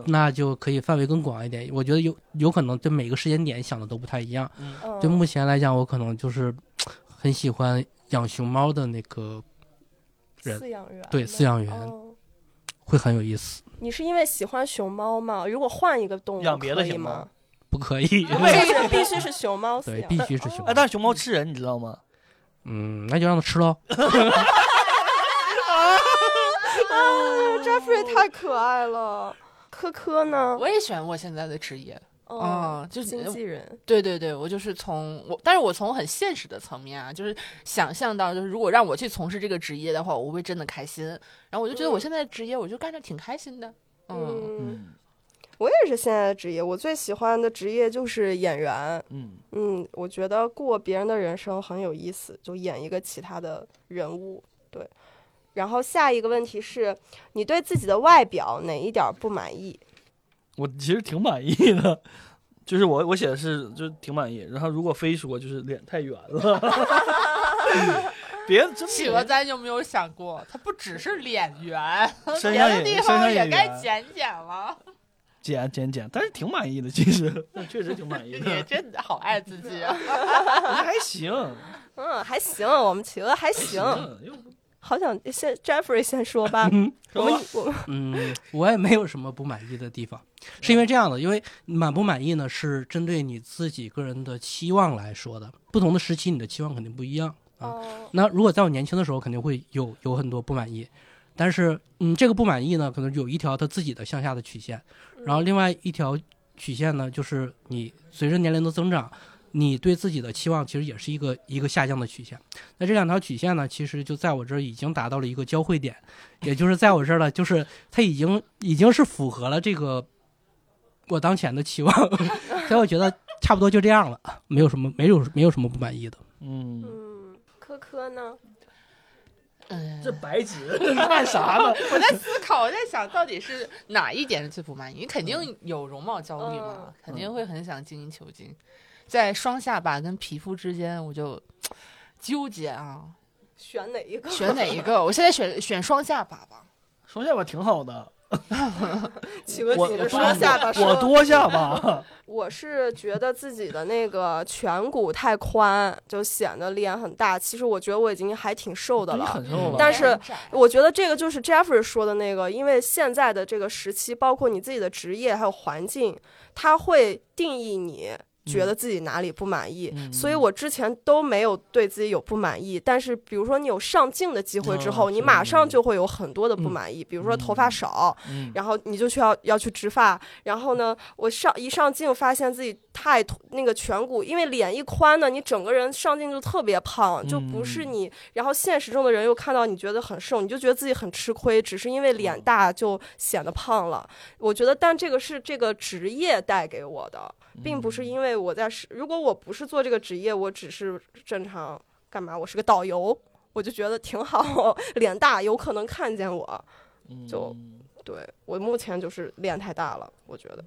那就可以范围更广一点。我觉得有有可能对每个时间点想的都不太一样。嗯，对目前来讲，我可能就是 很喜欢养熊猫的那个。饲养员对饲养员会很有意思。你是因为喜欢熊猫吗？如果换一个动物，养别的行吗？不可以，必须是熊猫。对，必须是熊。哎，但是熊猫吃人，你知道吗？嗯，那就让它吃喽。啊，Jeffrey 太可爱了。科科呢？我也喜欢我现在的职业。哦，就是经纪人，对对对，我就是从我，但是我从很现实的层面啊，就是想象到，就是如果让我去从事这个职业的话，我会真的开心。然后我就觉得我现在职业，我就干着挺开心的。嗯，我也是现在的职业，我最喜欢的职业就是演员。嗯嗯，我觉得过别人的人生很有意思，就演一个其他的人物。对，然后下一个问题是你对自己的外表哪一点不满意？我其实挺满意的，就是我我写的是就挺满意。然后如果非说就是脸太圆了，别企鹅咱有没有想过，它不只是脸圆，别的地方也该减减了。减减减，但是挺满意的，其实 确实挺满意的。你真的好爱自己啊，还行，嗯，还行，我们企鹅还行。好想先 Jeffrey 先说吧，我们我嗯，我也没有什么不满意的地方，是因为这样的，因为满不满意呢是针对你自己个人的期望来说的，不同的时期你的期望肯定不一样啊。那如果在我年轻的时候，肯定会有有很多不满意，但是嗯，这个不满意呢，可能有一条他自己的向下的曲线，然后另外一条曲线呢，就是你随着年龄的增长。你对自己的期望其实也是一个一个下降的曲线，那这两条曲线呢，其实就在我这儿已经达到了一个交汇点，也就是在我这儿了，就是它已经已经是符合了这个我当前的期望，所以我觉得差不多就这样了，没有什么没有没有什么不满意的。嗯嗯，科科呢？嗯，这白纸 干啥呢？我在思考，我在想到底是哪一点是最不满意？你肯定有容貌焦虑嘛，肯定会很想精益求精，在双下巴跟皮肤之间，我就纠结啊，选哪一个？选哪一个？我现在选选双下巴吧，双下巴挺好的。请问你是多下巴？我多下巴。我是觉得自己的那个颧骨太宽，就显得脸很大。其实我觉得我已经还挺瘦的了，但是我觉得这个就是 Jeffrey 说的那个，因为现在的这个时期，包括你自己的职业还有环境，它会定义你。觉得自己哪里不满意，所以我之前都没有对自己有不满意。但是，比如说你有上镜的机会之后，你马上就会有很多的不满意。比如说头发少，然后你就需要要去植发。然后呢，我上一上镜发现自己太那个颧骨，因为脸一宽呢，你整个人上镜就特别胖，就不是你。然后现实中的人又看到你觉得很瘦，你就觉得自己很吃亏，只是因为脸大就显得胖了。我觉得，但这个是这个职业带给我的。并不是因为我在是，如果我不是做这个职业，我只是正常干嘛？我是个导游，我就觉得挺好，脸大有可能看见我，就对我目前就是脸太大了，我觉得。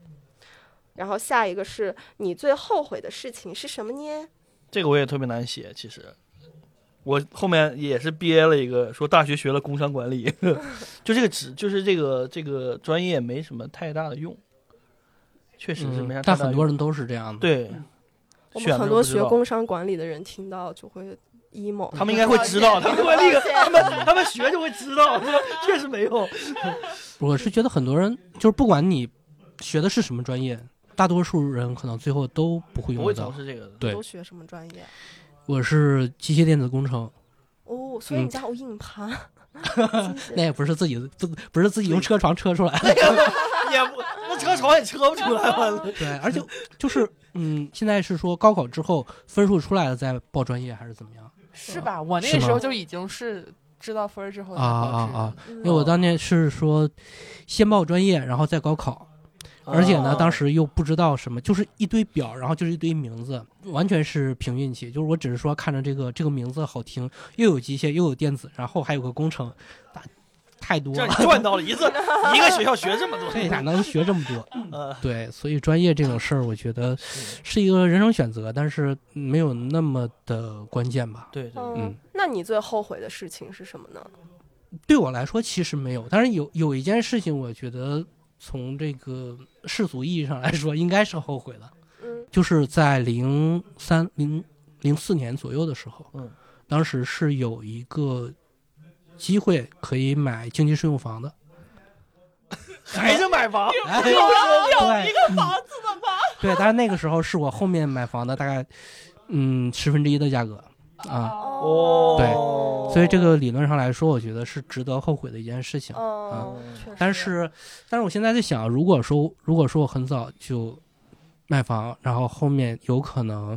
然后下一个是你最后悔的事情是什么呢？这个我也特别难写，其实我后面也是憋了一个，说大学学了工商管理，就这个职，就是这个这个专业没什么太大的用。确实是没啥，但很多人都是这样的。对，我们很多学工商管理的人听到就会 emo。他们应该会知道，他们那个，他们他们学就会知道，确实没有。我是觉得很多人就是不管你学的是什么专业，大多数人可能最后都不会用到。从事这个，对。都学什么专业？我是机械电子工程。哦，所以你家有硬盘？那也不是自己不不是自己用车床车出来。也不，那车床也车不出来了。对，而且就是嗯，现在是说高考之后分数出来了再报专业还是怎么样？是吧？我那个时候就已经是知道分之后啊啊啊！因为我当年是说先报专业，然后再高考，而且呢，当时又不知道什么，就是一堆表，然后就是一堆名字，完全是凭运气。就是我只是说看着这个这个名字好听，又有机械又有电子，然后还有个工程。太多了，赚到了一次，一个学校学这么多，这咋能学这么多？对，所以专业这种事儿，我觉得是一个人生选择，但是没有那么的关键吧？对，嗯。那你最后悔的事情是什么呢？对我来说，其实没有，但是有有一件事情，我觉得从这个世俗意义上来说，应该是后悔的。嗯，就是在零三零零四年左右的时候，嗯，当时是有一个。机会可以买经济适用房的，还是买房？有有一个房子的吗？对，但是那个时候是我后面买房的大概，嗯，十分之一的价格啊。哦，对，所以这个理论上来说，我觉得是值得后悔的一件事情啊。但是，但是我现在在想，如果说如果说我很早就卖房，然后后面有可能，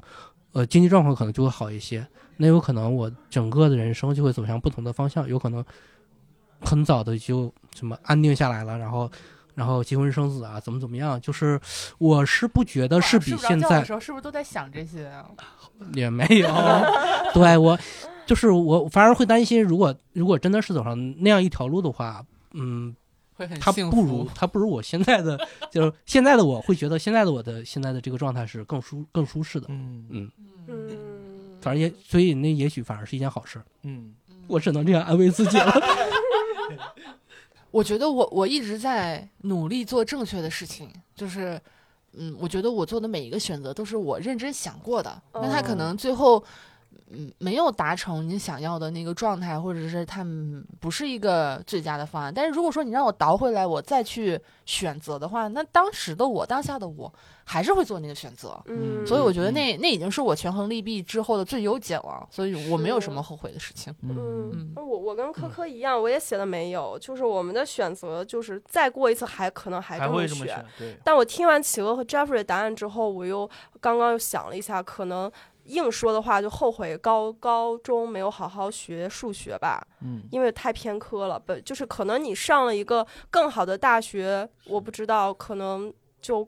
呃，经济状况可能就会好一些。那有可能我整个的人生就会走向不同的方向，有可能很早的就什么安定下来了，然后然后结婚生子啊，怎么怎么样？就是我是不觉得是比现在时候是不是都在想这些啊？也没有，对我就是我反而会担心，如果如果真的是走上那样一条路的话，嗯，会很他不如 他不如我现在的，就是现在的我会觉得现在的我的现在的这个状态是更舒更舒适的，嗯嗯嗯。反正也，所以那也许反而是一件好事。嗯，我只能这样安慰自己了。我觉得我我一直在努力做正确的事情，就是，嗯，我觉得我做的每一个选择都是我认真想过的。那他可能最后。嗯，没有达成你想要的那个状态，或者是他们不是一个最佳的方案。但是如果说你让我倒回来，我再去选择的话，那当时的我，当下的我，还是会做那个选择。嗯，所以我觉得那那已经是我权衡利弊之后的最优解了，所以我没有什么后悔的事情。嗯，我我跟科科一样，我也写的没有，就是我们的选择就是再过一次还可能还这么选。但我听完企鹅和 Jeffrey 的答案之后，我又刚刚又想了一下，可能。硬说的话就后悔高高中没有好好学数学吧，嗯，因为太偏科了，不就是可能你上了一个更好的大学，我不知道，可能就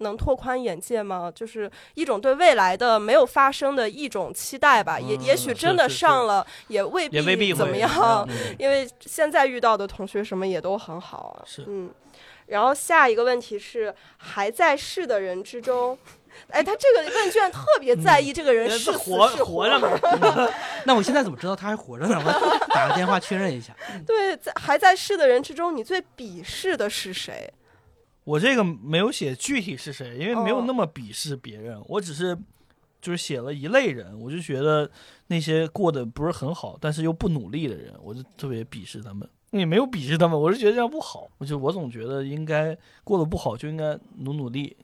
能拓宽眼界吗？就是一种对未来的没有发生的一种期待吧。也也许真的上了，也未必怎么样，因为现在遇到的同学什么也都很好啊。是，嗯。然后下一个问题是，还在世的人之中。哎，他这个问卷特别在意这个人是活是活着吗？那我现在怎么知道他还活着呢？我打个电话确认一下。对，在还在世的人之中，你最鄙视的是谁？我这个没有写具体是谁，因为没有那么鄙视别人。我只是就是写了一类人，我就觉得那些过得不是很好，但是又不努力的人，我就特别鄙视他们。也没有鄙视他们，我是觉得这样不好。我就我总觉得应该过得不好就应该努努力。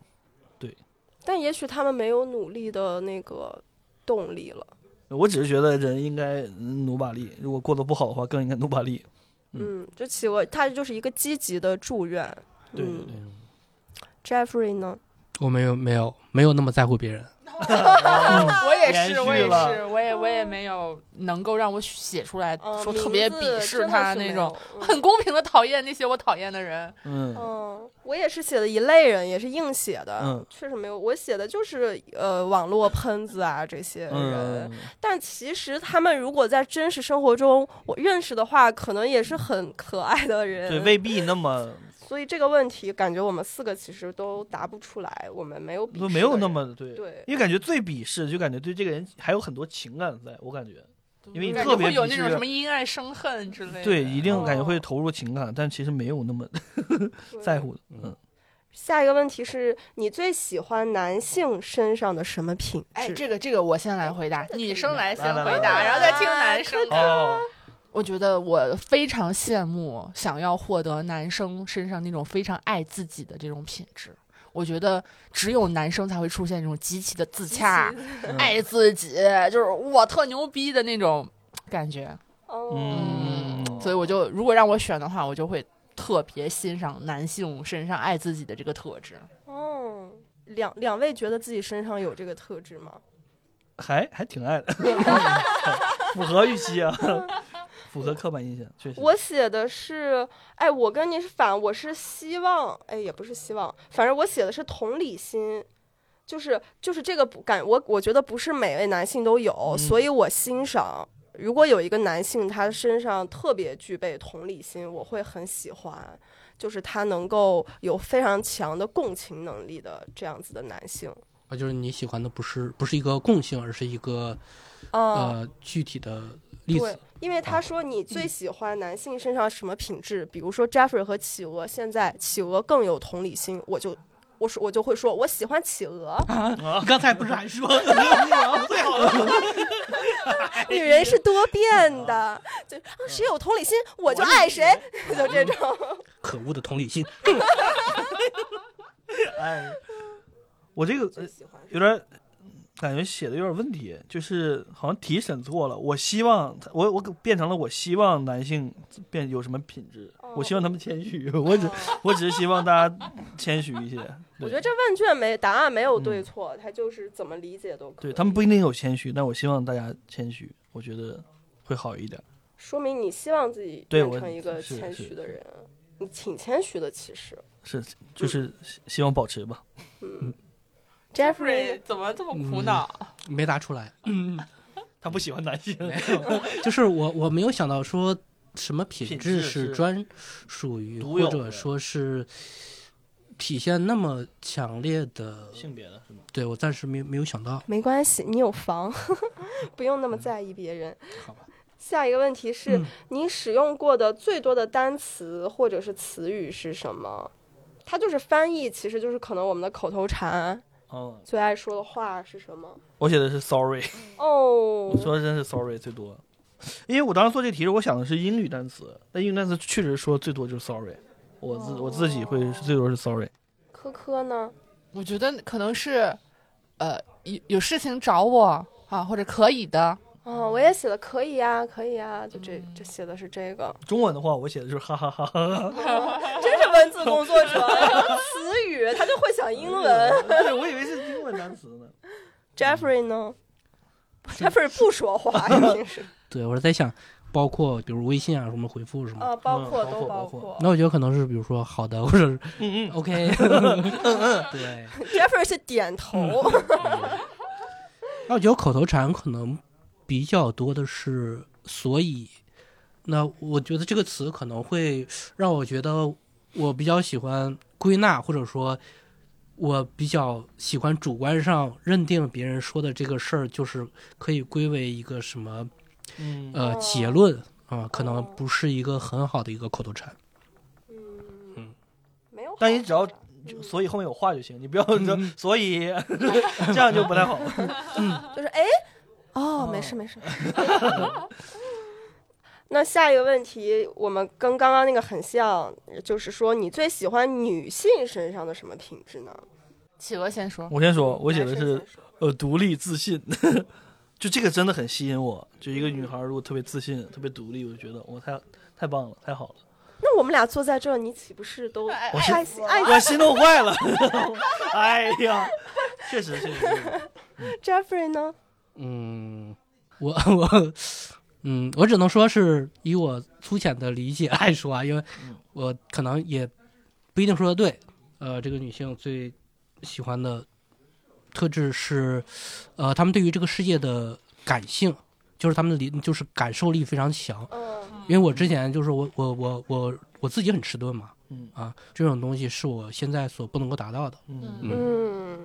对但也许他们没有努力的那个动力了。我只是觉得人应该努把力，如果过得不好的话，更应该努把力。嗯，就企鹅他就是一个积极的祝愿。对对对。Jeffrey 呢？我没有没有没有那么在乎别人。我也是，我也是，我也我也没有能够让我写出来说特别鄙视他那种很公平的讨厌那些我讨厌的人。嗯，我也是写的一类人，也是硬写的。嗯，确实没有，我写的就是呃网络喷子啊这些人。但其实他们如果在真实生活中我认识的话，可能也是很可爱的人。对，未必那么。所以这个问题，感觉我们四个其实都答不出来。我们没有都没有那么对，对，因为感觉最鄙视，就感觉对这个人还有很多情感在。我感觉，因为你特别有那种什么因爱生恨之类的。对，一定感觉会投入情感，但其实没有那么 在乎。嗯。下一个问题是你最喜欢男性身上的什么品质？哎，这个这个我先来回答，女生来先回答，然后再听男生的。我觉得我非常羡慕想要获得男生身上那种非常爱自己的这种品质。我觉得只有男生才会出现这种极其的自洽、爱自己，就是我特牛逼的那种感觉。嗯，所以我就如果让我选的话，我就会特别欣赏男性身上爱自己的这个特质。哦，两两位觉得自己身上有这个特质吗？还还挺爱的，符合预期啊。符合刻板印象，确实。我写的是，哎，我跟你是反，我是希望，哎，也不是希望，反正我写的是同理心，就是就是这个感，我我觉得不是每位男性都有，所以我欣赏，如果有一个男性他身上特别具备同理心，我会很喜欢，就是他能够有非常强的共情能力的这样子的男性。啊，就是你喜欢的不是不是一个共性，而是一个呃具体的。对，因为他说你最喜欢男性身上什么品质？比如说 Jeffrey 和企鹅，现在企鹅更有同理心，我就我说我就会说我喜欢企鹅。你刚才不是还说 最好的？女人是多变的，就谁有同理心我就爱谁，就这种。可恶的同理心。哎，我这个有点。感觉写的有点问题，就是好像题审错了。我希望我我变成了我希望男性变有什么品质？我希望他们谦虚。我只我只是希望大家谦虚一些。我觉得这问卷没答案没有对错，他就是怎么理解都可以。对他们不一定有谦虚，但我希望大家谦虚，我觉得会好一点。说明你希望自己变成一个谦虚的人，你挺谦虚的，其实是就是希望保持吧。嗯。Jeffrey 怎么这么苦恼？没答出来。嗯，他不喜欢男性。就是我，我没有想到说什么品质是专属于，或者说是体现那么强烈的性别的，是吗？对我暂时没没有想到。没关系，你有房，不用那么在意别人。好吧。下一个问题是你使用过的最多的单词或者是词语是什么？它就是翻译，其实就是可能我们的口头禅。嗯，最爱说的话是什么？我写的是 sorry。哦，我说的真是 sorry 最多，因为我当时做这题时，我想的是英语单词，但英语单词确实说最多就是 sorry。我自我自己会最多是 sorry。科科呢？我觉得可能是，呃，有有事情找我啊，或者可以的。哦，我也写的可以呀，可以呀，就这这写的是这个。中文的话，我写的就是哈哈哈哈哈。真是文字工作者，词语他就会想英文。对，我以为是英文单词呢。Jeffrey 呢？Jeffrey 不说话，平时。对，我是在想，包括比如微信啊什么回复什么啊，包括都包括。那我觉得可能是比如说好的，或者是嗯嗯，OK，对。Jeffrey 是点头。那我觉得口头禅可能比较多的是所以。那我觉得这个词可能会让我觉得我比较喜欢归纳，或者说，我比较喜欢主观上认定别人说的这个事儿，就是可以归为一个什么，呃，结论啊，可能不是一个很好的一个口头禅。嗯嗯，没有。但你只要所以后面有话就行，你不要说所以 这样就不太好。嗯，就是哎，哦，没事没事。那下一个问题，我们跟刚刚那个很像，就是说你最喜欢女性身上的什么品质呢？企鹅先说，我先说，我写的是呃独立自信，就这个真的很吸引我。就一个女孩如果特别自信、特别独立，我就觉得我太太棒了，太好了。那我们俩坐在这，你岂不是都我心爱我心都坏了？哎呀，确实确实。Jeffrey 呢？嗯，我 我。嗯，我只能说是以我粗浅的理解来说啊，因为我可能也不一定说的对。呃，这个女性最喜欢的特质是，呃，她们对于这个世界的感性，就是她们的理，就是感受力非常强。因为我之前就是我我我我我自己很迟钝嘛，嗯啊，这种东西是我现在所不能够达到的。嗯嗯，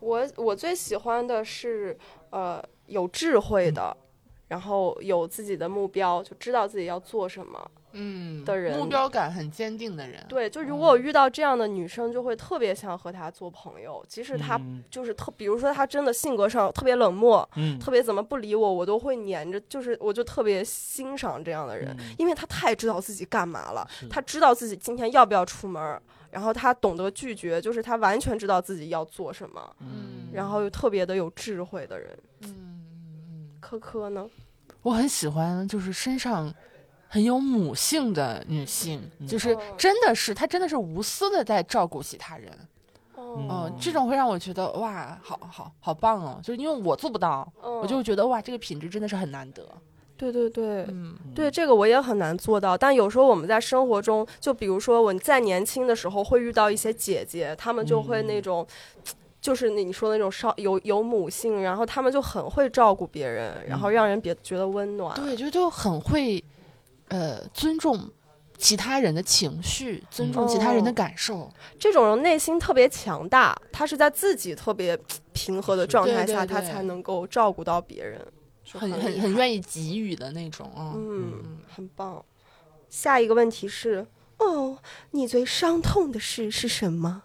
我我最喜欢的是呃有智慧的。然后有自己的目标，就知道自己要做什么，嗯，的人，目标感很坚定的人，对，就如果我遇到这样的女生，就会特别想和她做朋友。即使她就是特，比如说她真的性格上特别冷漠，嗯，特别怎么不理我，我都会黏着。就是我就特别欣赏这样的人，因为她太知道自己干嘛了，她知道自己今天要不要出门，然后他懂得拒绝，就是他完全知道自己要做什么，嗯，然后又特别的有智慧的人，嗯。科科呢？我很喜欢，就是身上很有母性的女性，就是真的是她真的是无私的在照顾其他人。哦，这种会让我觉得哇，好好好棒哦！就是因为我做不到，我就觉得哇，这个品质真的是很难得。对对对，嗯，对这个我也很难做到。但有时候我们在生活中，就比如说我在年轻的时候会遇到一些姐姐，她们就会那种。就是你你说的那种少有有母性，然后她们就很会照顾别人，然后让人别觉得温暖。对，就就很会，呃，尊重其他人的情绪，尊重其他人的感受。这种人内心特别强大，他是在自己特别 平和的状态下，他才能够照顾到别人，很很很愿意给予的那种。嗯，很棒。下一个问题是，哦，你最伤痛的事是什么？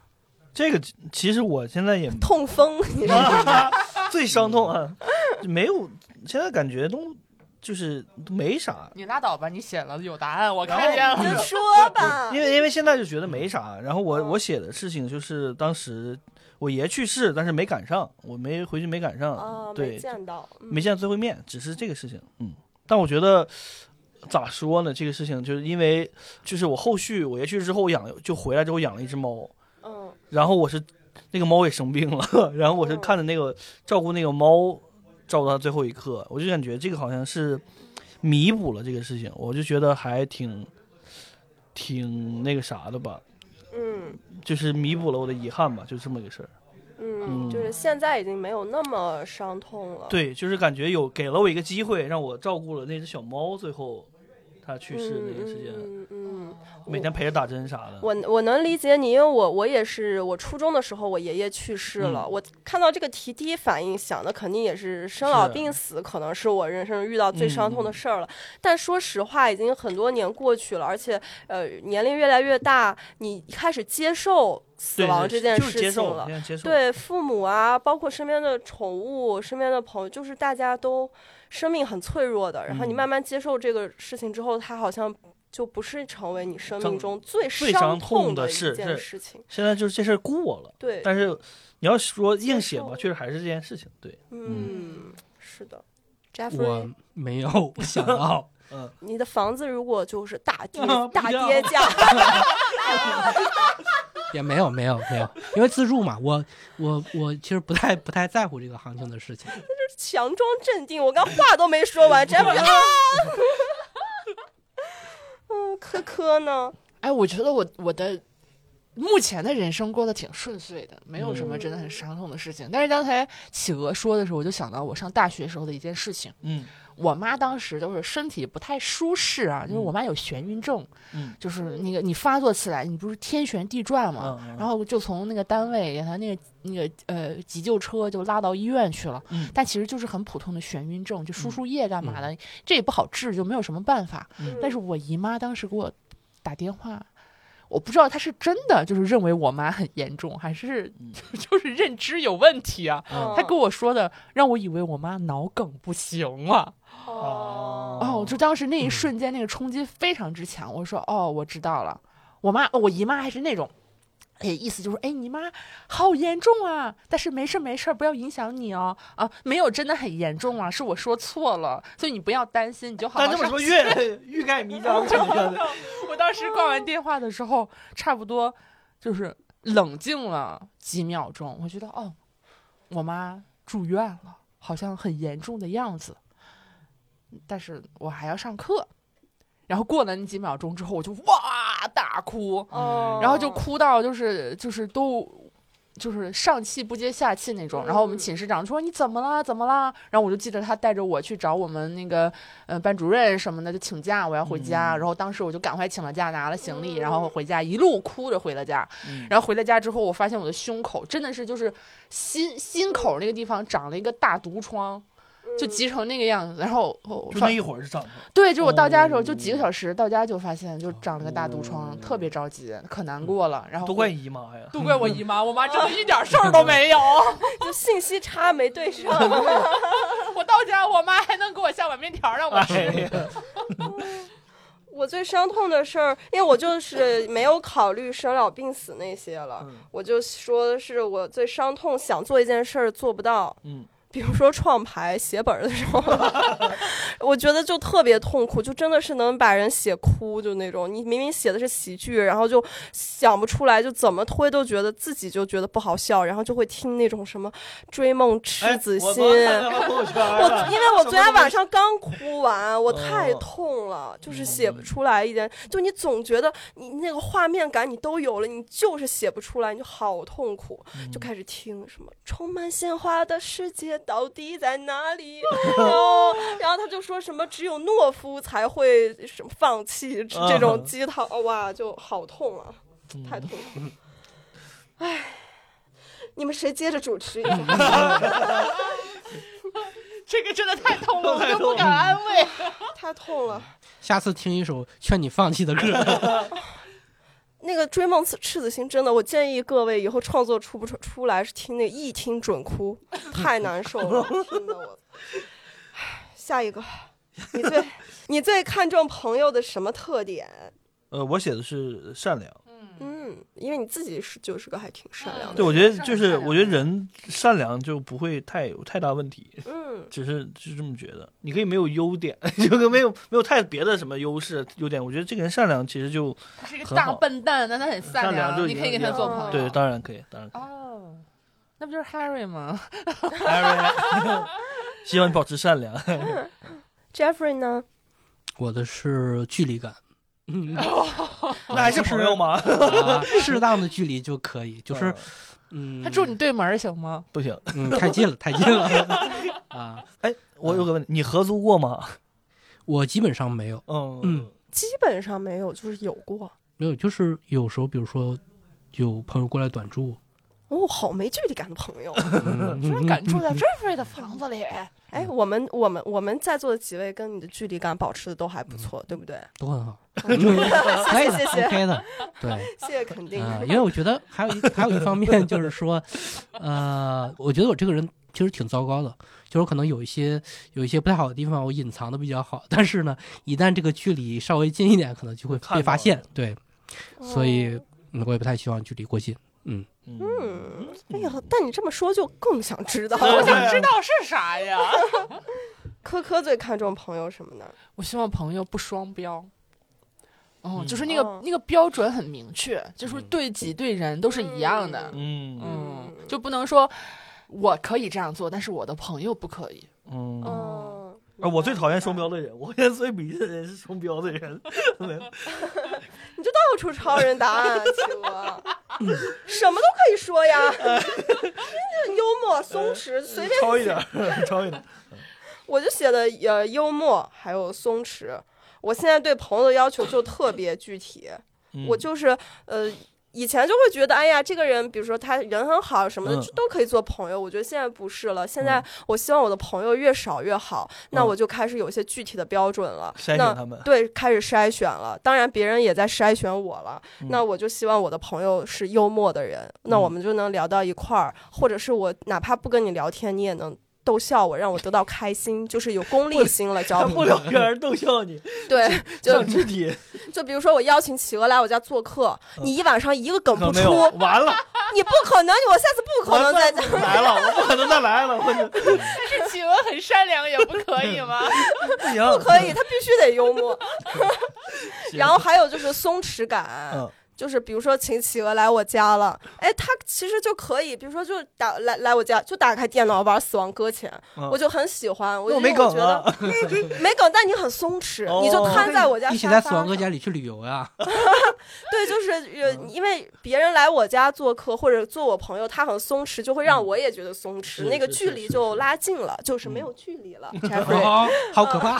这个其实我现在也痛风，最伤痛啊！没有，现在感觉都就是没啥。你拉倒吧，你写了有答案，我看见了。你说吧。因为因为现在就觉得没啥。然后我我写的事情就是当时我爷去世，但是没赶上，我没回去没赶上。对，没见到，没见最后一面，只是这个事情。嗯，但我觉得咋说呢？这个事情就是因为就是我后续我爷去世之后养就回来之后养了一只猫。嗯然后我是，那个猫也生病了，然后我是看着那个照顾那个猫，照顾到最后一刻，我就感觉这个好像是弥补了这个事情，我就觉得还挺挺那个啥的吧，嗯，就是弥补了我的遗憾吧，就这么个事儿，嗯，就是现在已经没有那么伤痛了，对，就是感觉有给了我一个机会，让我照顾了那只小猫，最后。他去世那个时间，嗯嗯，每天陪着打针啥的。我我能理解你，因为我我也是，我初中的时候我爷爷去世了，我看到这个题第一反应想的肯定也是生老病死，可能是我人生遇到最伤痛的事儿了。但说实话，已经很多年过去了，而且呃年龄越来越大，你开始接受死亡这件事情了。对父母啊，包括身边的宠物、身边的朋友，就是大家都。生命很脆弱的，然后你慢慢接受这个事情之后，它好像就不是成为你生命中最伤痛的一件事情。现在就是这事儿过了，对。但是你要说硬写吧，确实还是这件事情，对。嗯，是的。我没有想到，嗯，你的房子如果就是大跌大跌价。也没有，没有，没有。因为自助嘛，我我我其实不太不太在乎这个行情的事情。那是强装镇定，我刚话都没说完，这会就啊，嗯，科科呢？哎，我觉得我我的目前的人生过得挺顺遂的，没有什么真的很伤痛的事情。但是刚才企鹅说的时候，我就想到我上大学时候的一件事情。嗯。我妈当时就是身体不太舒适啊，就是我妈有眩晕症，嗯，就是那个你发作起来，你不是天旋地转嘛，然后就从那个单位给她那个那个呃急救车就拉到医院去了，嗯，但其实就是很普通的眩晕症，就输输液干嘛的，这也不好治，就没有什么办法。但是我姨妈当时给我打电话。我不知道他是真的就是认为我妈很严重，还是 就是认知有问题啊？他跟我说的，让我以为我妈脑梗不行了。哦哦，就当时那一瞬间，那个冲击非常之强。我说哦，我知道了。我妈，我姨妈还是那种。哎，意思就是，哎，你妈好严重啊！但是没事没事，不要影响你哦。啊，没有真的很严重啊，是我说错了，所以你不要担心，你就好好。但这么说越欲盖弥彰。我当时挂完电话的时候，差不多就是冷静了几秒钟，我觉得哦，我妈住院了，好像很严重的样子。但是我还要上课。然后过了那几秒钟之后，我就哇大哭，然后就哭到就是就是都就是上气不接下气那种。然后我们寝室长说你怎么了怎么啦？然后我就记得他带着我去找我们那个呃班主任什么的，就请假我要回家。然后当时我就赶快请了假，拿了行李，然后回家一路哭着回了家。然后回了家之后，我发现我的胸口真的是就是心心口那个地方长了一个大毒疮。就急成那个样子，然后就那一会儿就长对，就我到家的时候，就几个小时，到家就发现就长了个大毒疮，特别着急，可难过了。然后都怪姨妈呀，都怪我姨妈，我妈真的一点事儿都没有，就信息差没对上。我到家，我妈还能给我下碗面条让我吃。我最伤痛的事儿，因为我就是没有考虑生老病死那些了，我就说是我最伤痛，想做一件事儿做不到。嗯。比如说创牌写本的时候，我觉得就特别痛苦，就真的是能把人写哭，就那种。你明明写的是喜剧，然后就想不出来，就怎么推都觉得自己就觉得不好笑，然后就会听那种什么追梦赤子心。我因为我昨天晚上刚哭完，我太痛了，就是写不出来一点。就你总觉得你那个画面感你都有了，你就是写不出来，你就好痛苦，就开始听什么充满鲜花的世界。到底在哪里？然 后，然后他就说什么只有懦夫才会什么放弃这种鸡汤，哇，就好痛啊，太痛了。哎，你们谁接着主持？这个真的太痛了，我都不敢安慰，太痛了。下次听一首劝你放弃的歌。那个追梦赤赤子心真的，我建议各位以后创作出不出出来是听那一听准哭，太难受了，听的我。下一个，你最 你最看重朋友的什么特点？呃，我写的是善良。嗯，因为你自己是就是个还挺善良的。对，我觉得就是我觉得人善良就不会太有太大问题。嗯，只是就这么觉得。你可以没有优点，就跟没有没有太别的什么优势优点。我觉得这个人善良其实就他是一个大笨蛋，但他很善良，你可以跟他做朋友。对，当然可以，当然可以。哦，那不就是 Harry 吗？Harry，希望你保持善良。Jeffrey 呢？我的是距离感。嗯，那还是朋友吗？适当的距离就可以，就是，嗯，他住你对门行吗？不行，嗯，太近了，太近了。啊，哎，我有个问题，你合租过吗？我基本上没有，嗯嗯，基本上没有，就是有过，没有，就是有时候，比如说有朋友过来短住。哦，好没距离感的朋友，居然敢住在 Jeffrey 的房子里。哎，我们我们我们在座的几位跟你的距离感保持的都还不错，对不对？都很好，可以谢谢，OK 的，对，谢谢肯定。因为我觉得还有一还有一方面就是说，呃，我觉得我这个人其实挺糟糕的，就是可能有一些有一些不太好的地方，我隐藏的比较好，但是呢，一旦这个距离稍微近一点，可能就会被发现。对，所以我也不太希望距离过近。嗯嗯，哎呀，但你这么说就更想知道，我想知道是啥呀？科科最看重朋友什么呢？我希望朋友不双标，哦，就是那个那个标准很明确，就是对己对人都是一样的。嗯。嗯，就不能说我可以这样做，但是我的朋友不可以。嗯，啊，我最讨厌双标的人，我现在最鄙视的人是双标的人。你就到处抄人答案，企鹅，什么都可以说呀。幽默、松弛，随便抄一点，抄一点。我就写的呃幽默，还有松弛。我现在对朋友的要求就特别具体，我就是呃。以前就会觉得，哎呀，这个人，比如说他人很好什么的，都可以做朋友。我觉得现在不是了，现在我希望我的朋友越少越好。那我就开始有一些具体的标准了。筛选他们。对，开始筛选了。当然，别人也在筛选我了。那我就希望我的朋友是幽默的人，那我们就能聊到一块儿，或者是我哪怕不跟你聊天，你也能。逗笑我，让我得到开心，就是有功利心了。交不聊天逗笑你，对，就肢体。就比如说我邀请企鹅来我家做客，你一晚上一个梗不出，完了，你不可能，我下次不可能再来了，我不可能再来了。我是 企鹅很善良也不可以吗？不行，不可以，他必须得幽默。然后还有就是松弛感。就是比如说请企鹅来我家了，哎，他其实就可以，比如说就打来来我家就打开电脑玩《死亡搁浅》，我就很喜欢。我没梗啊，没梗，但你很松弛，你就瘫在我家一起在《死亡搁浅》里去旅游呀。对，就是因为别人来我家做客或者做我朋友，他很松弛，就会让我也觉得松弛，那个距离就拉近了，就是没有距离了。好可怕。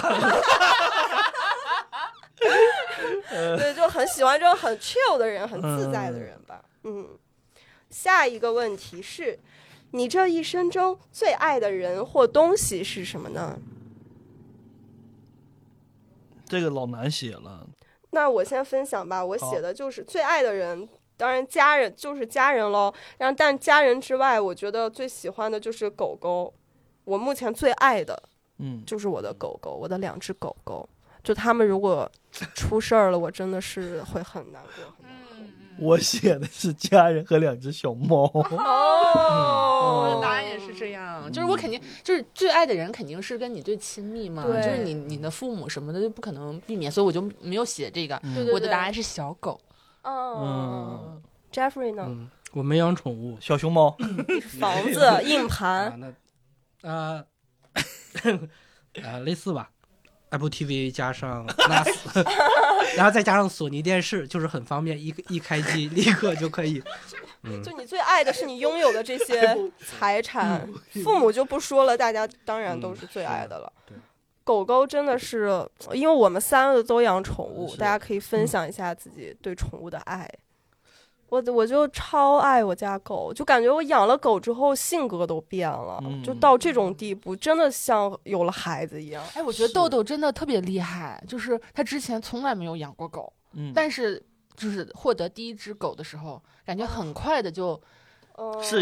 对，就很喜欢这种很 chill 的人，很自在的人吧。嗯，下一个问题是，你这一生中最爱的人或东西是什么呢？这个老难写了。那我先分享吧，我写的就是最爱的人，当然家人就是家人喽。然后，但家人之外，我觉得最喜欢的就是狗狗。我目前最爱的，嗯，就是我的狗狗，我的两只狗狗。就他们如果出事儿了，我真的是会很难过。嗯，我写的是家人和两只小猫。哦，我 的答案也是这样，就是我肯定就是最爱的人肯定是跟你最亲密嘛，就是你你的父母什么的就不可能避免，所以我就没有写这个。我的答案是小狗。嗯，Jeffrey 呢？我没养宠物，小熊猫。房子、硬盘。啊，啊，类似吧。Apple TV 加上 NAS，然后再加上索尼电视，就是很方便，一一开机立刻就可以。就你最爱的是你拥有的这些财产，父母就不说了，大家当然都是最爱的了。狗狗真的是，因为我们三个都养宠物，大家可以分享一下自己对宠物的爱。我我就超爱我家狗，就感觉我养了狗之后性格都变了，就到这种地步，真的像有了孩子一样。哎，我觉得豆豆真的特别厉害，就是他之前从来没有养过狗，嗯，但是就是获得第一只狗的时候，感觉很快的就，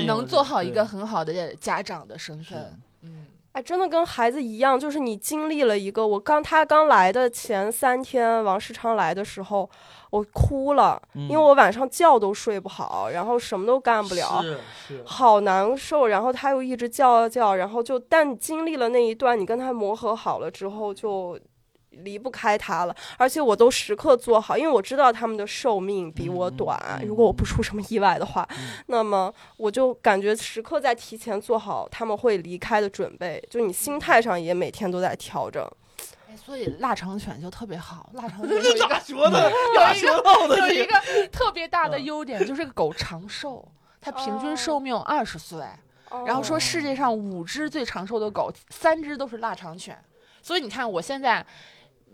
能做好一个很好的家长的身份，嗯。哎，真的跟孩子一样，就是你经历了一个，我刚他刚来的前三天，王世昌来的时候，我哭了，因为我晚上觉都睡不好，然后什么都干不了，是是，好难受。然后他又一直叫叫，然后就，但经历了那一段，你跟他磨合好了之后，就。离不开它了，而且我都时刻做好，因为我知道他们的寿命比我短。如果我不出什么意外的话，那么我就感觉时刻在提前做好他们会离开的准备。就你心态上也每天都在调整。哎，所以腊肠犬就特别好。腊肠 犬 有一个说的，有一个有一个特别大的优点，就是狗长寿，它平均寿命二十岁。然后说世界上五只最长寿的狗，三只都是腊肠犬。所以你看我现在。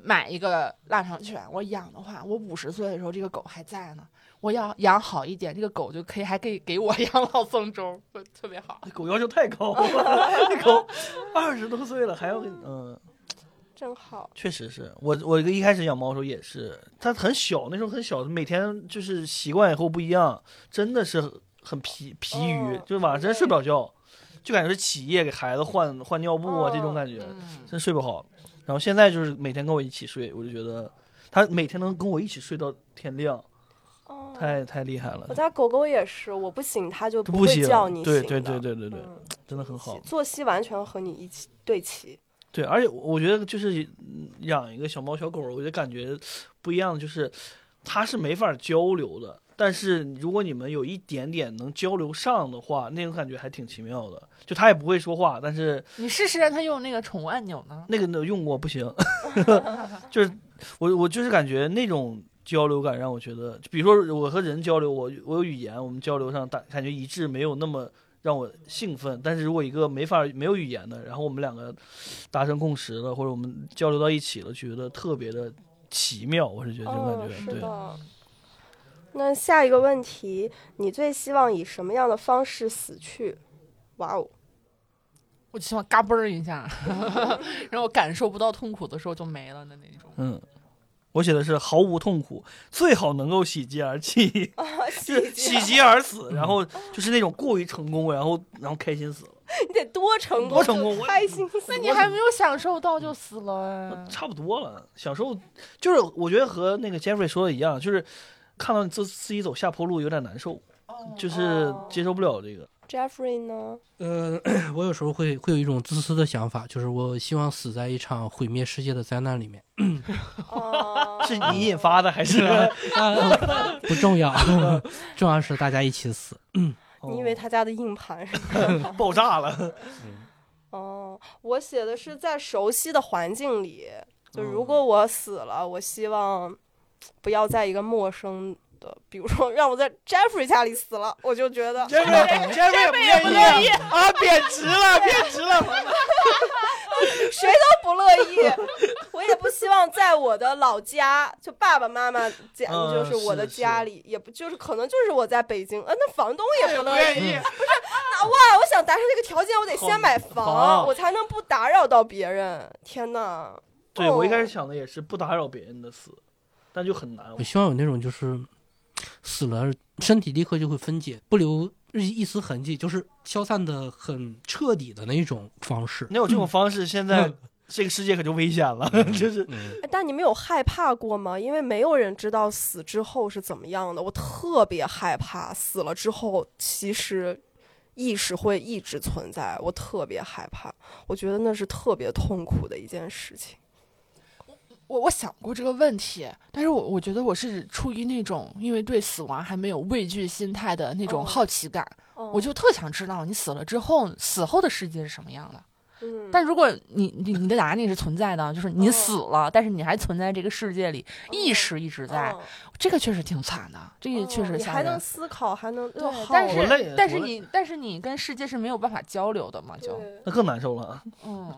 买一个腊肠犬，我养的话，我五十岁的时候这个狗还在呢。我要养好一点，这个狗就可以还可以给我 养老送终，特别好。狗要求太高了，那狗 二十多岁了还要嗯，真好。确实是我我一开始养猫的时候也是，它很小，那时候很小，每天就是习惯以后不一样，真的是很疲疲于，就晚上真睡不着觉，就感觉是起夜给孩子换换尿布啊这种感觉，真睡不好。然后现在就是每天跟我一起睡，我就觉得它每天能跟我一起睡到天亮，哦，太太厉害了。我家狗狗也是，我不醒它就不会叫你醒。对对对对对对，真的很好。作息完全和你一起对齐。对，而且我觉得就是养一个小猫小狗，我就感觉不一样，就是它是没法交流的。但是如果你们有一点点能交流上的话，那种感觉还挺奇妙的。就他也不会说话，但是你试试让他用那个宠物按钮呢？那个呢用过不行，就是我我就是感觉那种交流感让我觉得，比如说我和人交流，我我有语言，我们交流上感感觉一致，没有那么让我兴奋。但是如果一个没法没有语言的，然后我们两个达成共识了，或者我们交流到一起了，觉得特别的奇妙。我是觉得这种感觉，对。那下一个问题，你最希望以什么样的方式死去？哇哦！我希望嘎嘣儿一下，让我感受不到痛苦的时候就没了的那种。嗯，我写的是毫无痛苦，最好能够喜极而泣，就是喜极而死，然后就是那种过于成功，然后然后开心死了。你得多成功，多成功，开心。那你还没有享受到就死了？差不多了，享受就是我觉得和那个 Jeffrey 说的一样，就是看到你自自己走下坡路有点难受，就是接受不了这个。Jeffrey 呢？呃，我有时候会会有一种自私的想法，就是我希望死在一场毁灭世界的灾难里面。是你引发的还是？不重要，重要是大家一起死。你以为他家的硬盘是爆炸了？哦，我写的是在熟悉的环境里，就如果我死了，我希望不要在一个陌生。的，比如说让我在 Jeffrey 家里死了，我就觉得 Jeffrey Jeffrey 也不乐意啊，贬值了，贬值了，谁都不乐意。我也不希望在我的老家，就爸爸妈妈家，就是我的家里，也不就是可能就是我在北京，呃，那房东也不乐意。不是，那哇，我想达成这个条件，我得先买房，我才能不打扰到别人。天哪！对我一开始想的也是不打扰别人的死，但就很难。我希望有那种就是。死了，身体立刻就会分解，不留一丝痕迹，就是消散的很彻底的那种方式。那有这种方式，现在这个世界可就危险了。就是，但你们有害怕过吗？因为没有人知道死之后是怎么样的。我特别害怕死了之后，其实意识会一直存在。我特别害怕，我觉得那是特别痛苦的一件事情。我我想过这个问题，但是我我觉得我是出于那种因为对死亡还没有畏惧心态的那种好奇感，我就特想知道你死了之后，死后的世界是什么样的。嗯，但如果你你你的答案是存在的，就是你死了，但是你还存在这个世界里，意识一直在，这个确实挺惨的。这个确实你还能思考，还能对，但是但是你但是你跟世界是没有办法交流的嘛，就那更难受了。嗯。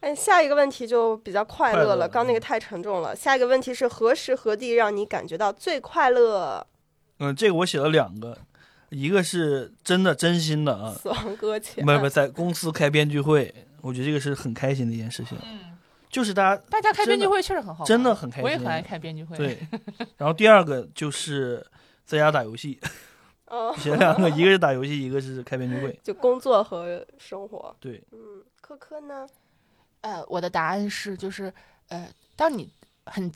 哎，下一个问题就比较快乐了，刚那个太沉重了。下一个问题是何时何地让你感觉到最快乐？嗯，这个我写了两个，一个是真的真心的啊，死亡搁浅。不不，在公司开编剧会，我觉得这个是很开心的一件事情。嗯，就是大家大家开编剧会确实很好，真的很开心。我也很爱开编剧会。对，然后第二个就是在家打游戏。哦，写两个，一个是打游戏，一个是开编剧会。就工作和生活。对，嗯，科科呢？呃，我的答案是，就是，呃，当你很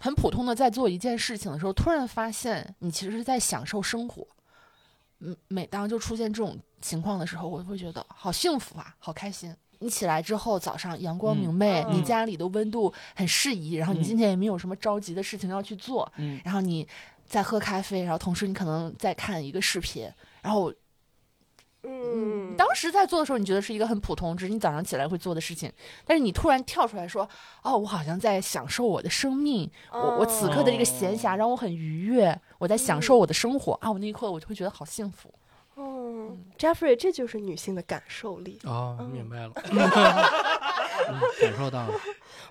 很普通的在做一件事情的时候，突然发现你其实是在享受生活。嗯，每当就出现这种情况的时候，我会觉得好幸福啊，好开心。你起来之后，早上阳光明媚，你家里的温度很适宜，然后你今天也没有什么着急的事情要去做，嗯，然后你在喝咖啡，然后同时你可能在看一个视频，然后。嗯，当时在做的时候，你觉得是一个很普通，只是你早上起来会做的事情。但是你突然跳出来说：“哦，我好像在享受我的生命，我我此刻的这个闲暇让我很愉悦，我在享受我的生活啊！”我那一刻我就会觉得好幸福。嗯，Jeffrey，这就是女性的感受力。哦，明白了。感受到了，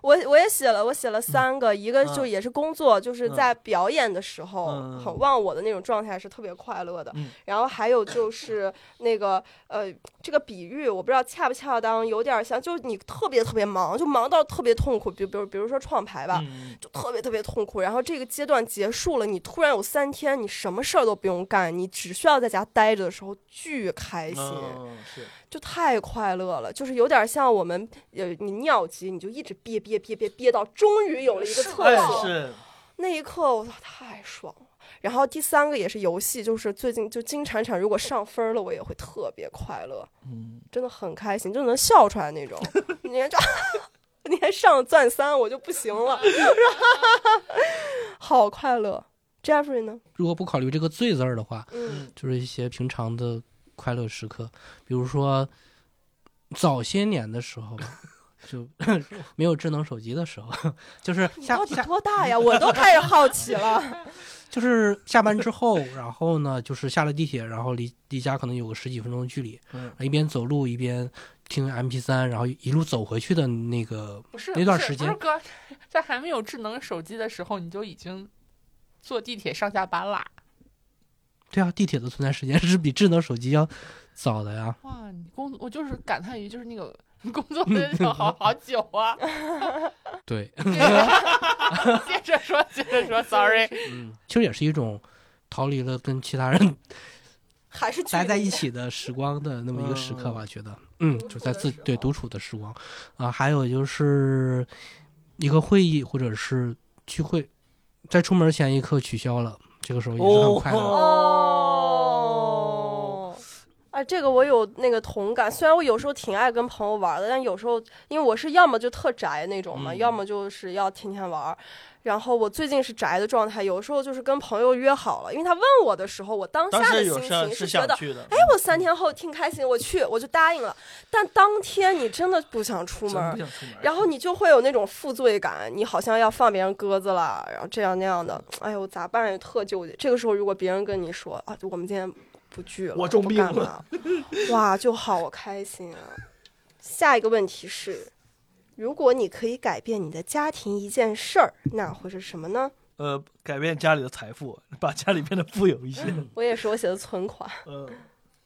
我我也写了，我写了三个，一个就也是工作，就是在表演的时候很忘我的那种状态是特别快乐的。然后还有就是 那个呃，这个比喻我不知道恰不恰当，有点像，就是你特别特别忙，就忙到特别痛苦，比比如比如说创牌吧，就特别特别痛苦。然后这个阶段结束了，你突然有三天你什么事儿都不用干，你只需要在家待着的时候，巨开心。是。就太快乐了，就是有点像我们，呃，你尿急，你就一直憋憋憋憋憋到终于有了一个厕所，那一刻我操太爽了。然后第三个也是游戏，就是最近就金铲铲如果上分了，我也会特别快乐，嗯，真的很开心，就能笑出来那种。你还 你还上钻三，我就不行了，好快乐。Jeffrey 呢？如果不考虑这个“最”字儿的话，嗯，就是一些平常的快乐时刻，比如说早些年的时候，就 没有智能手机的时候，就是下下多大呀？我都开始好奇了。就是下班之后，然后呢，就是下了地铁，然后离离家可能有个十几分钟的距离，嗯，一边走路一边听 M P 三，然后一路走回去的那个那段时间，哥，在还没有智能手机的时候，你就已经坐地铁上下班啦。对啊，地铁的存在时间 是比智能手机要早的呀。哇，你工我就是感叹于就是那个。工作的好 好久啊！对，接着说，接着说，sorry。嗯，其实也是一种逃离了跟其他人还是待在一起的时光的那么一个时刻吧。觉得，嗯，就在自对独处的时光啊，还有就是一个会议或者是聚会，在出门前一刻取消了，这个时候也是很快乐。这个我有那个同感，虽然我有时候挺爱跟朋友玩的，但有时候因为我是要么就特宅那种嘛，要么就是要天天玩。然后我最近是宅的状态，有时候就是跟朋友约好了，因为他问我的时候，我当下的心情是觉得，哎，我三天后挺开心，我去，我就答应了。但当天你真的不想出门，然后你就会有那种负罪感，你好像要放别人鸽子了，然后这样那样的，哎呦，咋办？特纠结。这个时候如果别人跟你说啊，我们今天。不聚了，我中病了，哇，就好开心啊！下一个问题是，如果你可以改变你的家庭一件事儿，那会是什么呢？呃，改变家里的财富，把家里变得富有一些。我也是，我写的存款。嗯，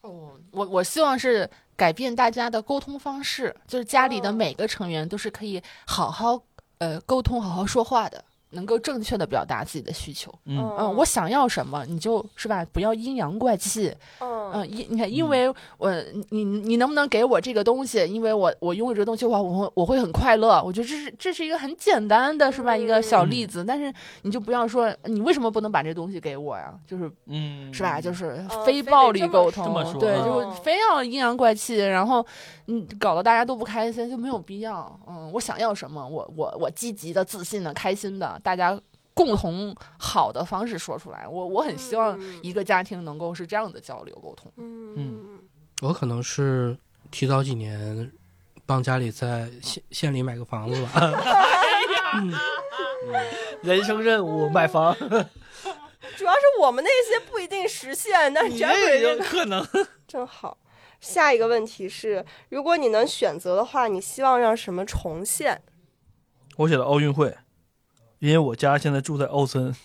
哦，我我希望是改变大家的沟通方式，就是家里的每个成员都是可以好好呃沟通、好好说话的。能够正确的表达自己的需求，嗯嗯，我想要什么，你就是吧，不要阴阳怪气，嗯因你看，因为我你你能不能给我这个东西？因为我我拥有这个东西的话，我会我会很快乐。我觉得这是这是一个很简单的，是吧？一个小例子，但是你就不要说你为什么不能把这东西给我呀？就是嗯，是吧？就是非暴力沟通，对，就非要阴阳怪气，然后嗯，搞得大家都不开心，就没有必要。嗯，我想要什么，我我我积极的、自信的、开心的。大家共同好的方式说出来，我我很希望一个家庭能够是这样的交流沟通。嗯，我可能是提早几年帮家里在县县里买个房子吧。人生任务买房，主要是我们那些不一定实现，但是有可能。真好。下一个问题是，如果你能选择的话，你希望让什么重现？我写的奥运会。因为我家现在住在奥森，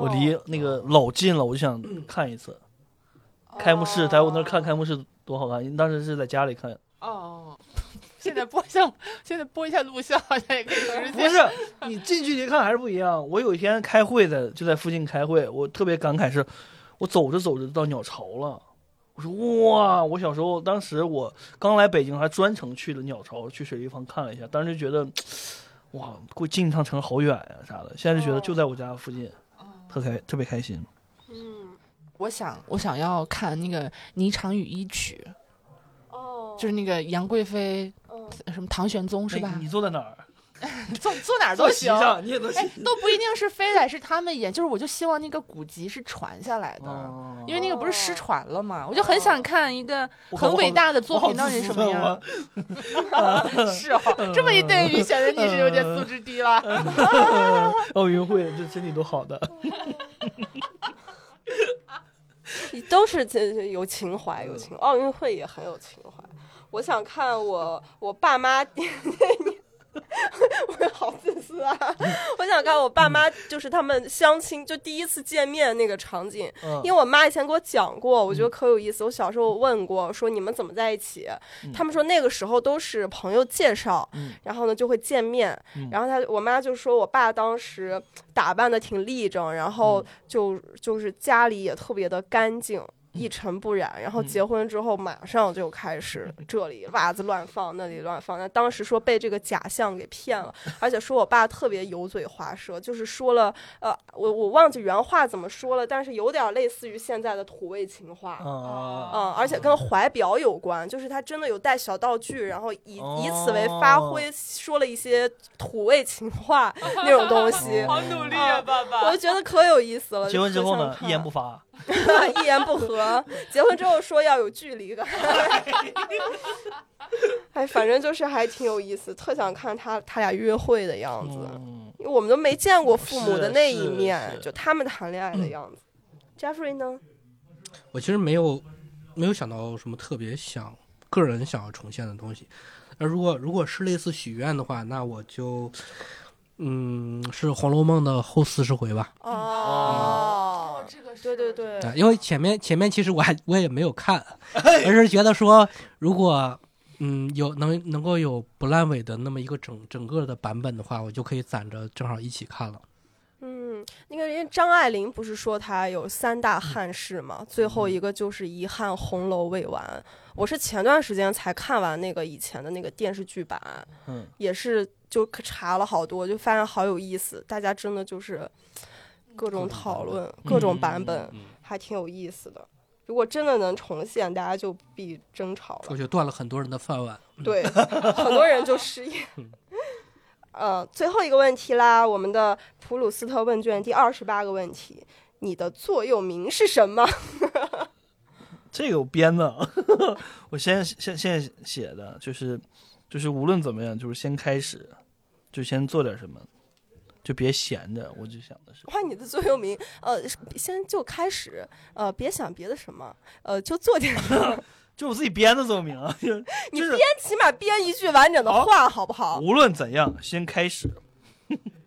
我离那个老近了，我就想看一次开幕式，在我那儿看开幕式多好看。当时是在家里看。哦，现在播下，现在播一下录像好像也可以实现。不是，你近距离看还是不一样。我有一天开会在就在附近开会，我特别感慨是，我走着走着到鸟巢了。我说哇，我小时候当时我刚来北京，还专程去了鸟巢，去水立方看了一下，当时就觉得。哇，过进一趟城好远呀，啥的。现在就觉得就在我家附近，特开特别开心。嗯，我想我想要看那个《霓裳羽衣曲》，哦，就是那个杨贵妃，什么唐玄宗是吧？你坐在哪儿？坐坐哪儿都行，你也都行，都不一定是非得是他们演，就是我就希望那个古籍是传下来的，因为那个不是失传了嘛，我就很想看一个很伟大的作品到底什么样。是哦，这么一对比，显得你是有点素质低了。奥运会这身体都好的，你都是这有情怀，有情奥运会也很有情怀。我想看我我爸妈。我好自私啊！我想看我爸妈，就是他们相亲就第一次见面那个场景，因为我妈以前给我讲过，我觉得可有意思。我小时候问过，说你们怎么在一起？他们说那个时候都是朋友介绍，然后呢就会见面。然后他我妈就说我爸当时打扮的挺立正，然后就就是家里也特别的干净。一尘不染，然后结婚之后马上就开始这里袜子乱放，那里乱放。那当时说被这个假象给骗了，而且说我爸特别油嘴滑舌，就是说了，呃，我我忘记原话怎么说了，但是有点类似于现在的土味情话，嗯，而且跟怀表有关，就是他真的有带小道具，然后以以此为发挥，说了一些土味情话 那种东西。好努力啊，爸爸！我就觉得可有意思了。结婚之后呢，一言不发。一言不合，结婚之后说要有距离感。哎，反正就是还挺有意思，特想看他他俩约会的样子，因为我们都没见过父母的那一面，就他们谈恋爱的样子。Jeffrey 呢？我其实没有没有想到什么特别想个人想要重现的东西。那如果如果是类似许愿的话，那我就嗯是《红楼梦》的后四十回吧。哦。这个对对对，因为前面前面其实我还我也没有看，而是觉得说如果嗯有能能够有不烂尾的那么一个整整个的版本的话，我就可以攒着正好一起看了。嗯，那个人张爱玲不是说她有三大憾事吗？最后一个就是遗憾红楼未完。我是前段时间才看完那个以前的那个电视剧版，嗯，也是就可查了好多，就发现好有意思，大家真的就是。各种讨论，各种版本，还挺有意思的。如果真的能重现，大家就必争吵了。我觉得断了很多人的饭碗。对，很多人就失业。呃，最后一个问题啦，我们的普鲁斯特问卷第二十八个问题：你的座右铭是什么？这个我编的，我先现现在写的，就是就是无论怎么样，就是先开始，就先做点什么。就别闲着，我就想的是。换，你的座右铭，呃，先就开始，呃，别想别的什么，呃，就做点。就我自己编的座右铭啊，你编起码编一句完整的话，好不好？无论怎样，先开始。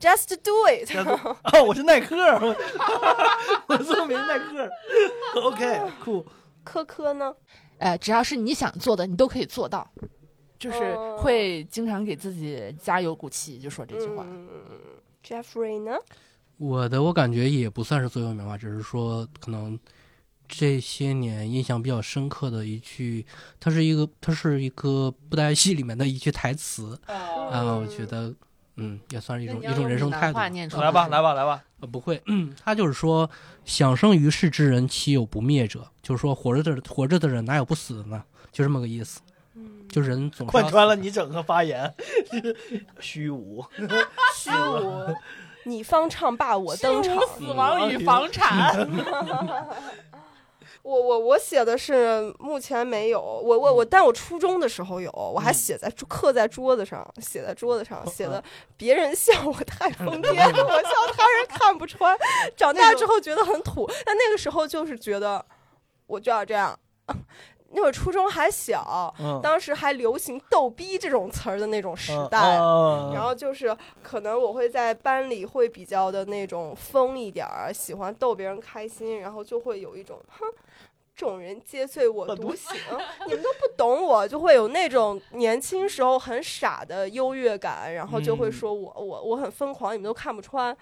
Just do it。哦，我是耐克，我座右铭耐克。OK，酷。科科呢？呃，只要是你想做的，你都可以做到。就是会经常给自己加油鼓气，就说这句话。Jeffrey 呢？我的我感觉也不算是座右铭吧，只是说可能这些年印象比较深刻的一句，它是一个它是一个布袋戏里面的一句台词啊，我觉得嗯也算是一种一种人生态度。来吧来吧来吧，呃不会，他就是说想生于世之人岂有不灭者？就是说活着的活着的人哪有不死的呢？就这么个意思。就人总贯穿了你整个发言，虚无，虚无，你方唱罢我登场，死亡与 房产。我我我写的是目前没有，我我我，但我初中的时候有，我还写在刻在桌子上，写在桌子上写的，别人笑我太疯癫，我笑他人看不穿。长大之后觉得很土，但那个时候就是觉得我就要这样。那会儿初中还小，当时还流行“逗逼”这种词儿的那种时代，然后就是可能我会在班里会比较的那种疯一点儿，喜欢逗别人开心，然后就会有一种哼，众人皆醉我独醒，你们都不懂我，就会有那种年轻时候很傻的优越感，然后就会说我我我很疯狂，你们都看不穿。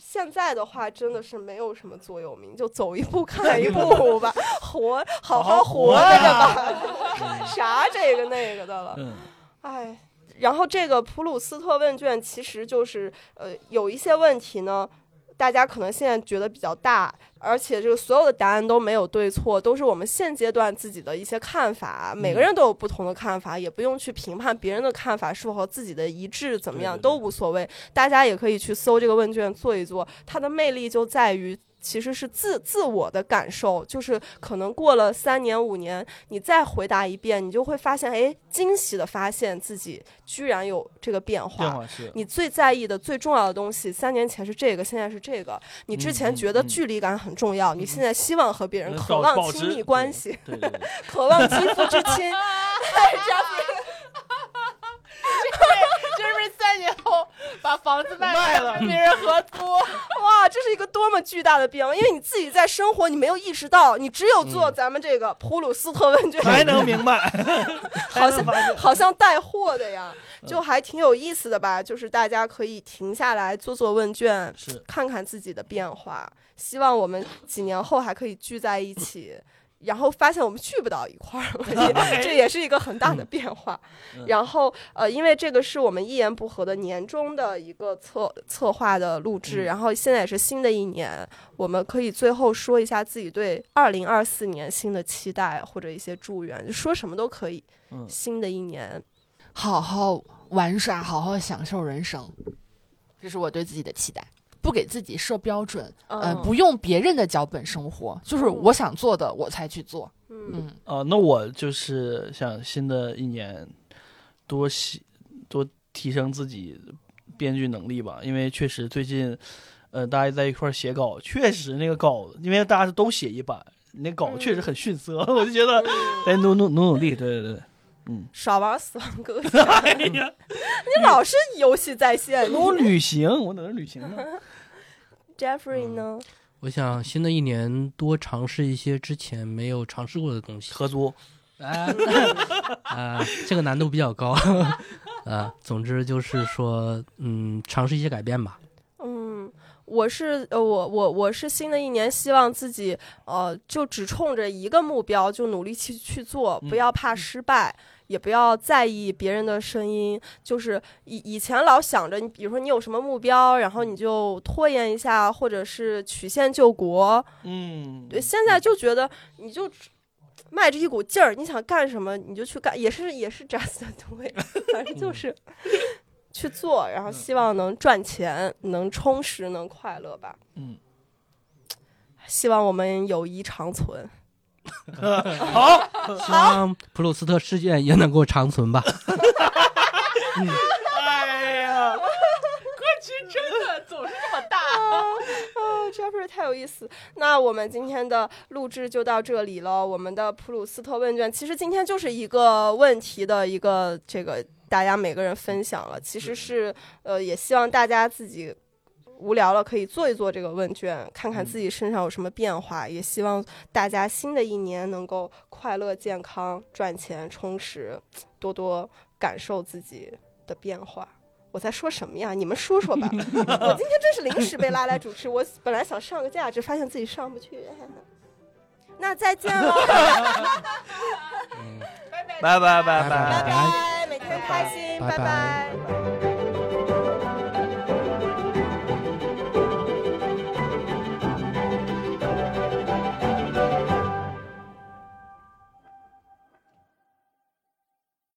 现在的话真的是没有什么座右铭，就走一步 看一步吧，活好好活着吧，啥这个那个的了，哎，然后这个普鲁斯特问卷其实就是呃有一些问题呢。大家可能现在觉得比较大，而且这个所有的答案都没有对错，都是我们现阶段自己的一些看法。每个人都有不同的看法，也不用去评判别人的看法是否和自己的一致，怎么样都无所谓。大家也可以去搜这个问卷做一做，它的魅力就在于。其实是自自我的感受，就是可能过了三年五年，你再回答一遍，你就会发现，哎，惊喜的发现自己居然有这个变化。变化是。你最在意的、最重要的东西，三年前是这个，现在是这个。你之前觉得距离感很重要，你现在希望和别人 渴望亲密关系，渴望肌肤之亲。就是三年后把房子卖了，别人合租，哇，这是一个多么巨大的变化！因为你自己在生活，你没有意识到，你只有做咱们这个普鲁斯特问卷才能明白，好像好像带货的呀，就还挺有意思的吧？就是大家可以停下来做做问卷，看看自己的变化。希望我们几年后还可以聚在一起。然后发现我们去不到一块儿，这也是一个很大的变化。然后呃，因为这个是我们一言不合的年终的一个策策划的录制，然后现在也是新的一年，我们可以最后说一下自己对二零二四年新的期待或者一些祝愿，就说什么都可以。新的一年，好好玩耍，好好享受人生，这是我对自己的期待。不给自己设标准，嗯，不用别人的脚本生活，就是我想做的我才去做。嗯。啊，那我就是想新的一年多写多提升自己编剧能力吧，因为确实最近，呃，大家在一块写稿，确实那个稿，因为大家都写一版，那稿确实很逊色，我就觉得得努努努努力，对对对，嗯，少玩死亡搁浅，你老是游戏在线，我旅行，我等着旅行呢。Jeffrey 呢？我想新的一年多尝试一些之前没有尝试过的东西。合租，啊，这个难度比较高。啊，总之就是说，嗯，尝试一些改变吧。嗯，我是呃，我我我是新的一年希望自己呃，就只冲着一个目标就努力去去做，不要怕失败。也不要在意别人的声音，就是以以前老想着你，比如说你有什么目标，然后你就拖延一下，或者是曲线救国。嗯，对，现在就觉得你就迈着一股劲儿，你想干什么你就去干，也是也是 just do it，反正就是去做，然后希望能赚钱，能充实，能快乐吧。嗯，希望我们友谊长存。好，希望普鲁斯特事件也能够长存吧。哎呀，歌曲真的总是啊！这不是太有意思。那我们今天的录制就到这里了。我们的普鲁斯特问卷其实今天就是一个问题的一个这个大家每个人分享了，其实是呃也希望大家自己。无聊了可以做一做这个问卷，看看自己身上有什么变化。也希望大家新的一年能够快乐、健康、赚钱、充实，多多感受自己的变化。我在说什么呀？你们说说吧。我今天真是临时被拉来主持，我本来想上个价值，发现自己上不去。那再见了。拜拜拜拜拜拜，每天开心，拜拜。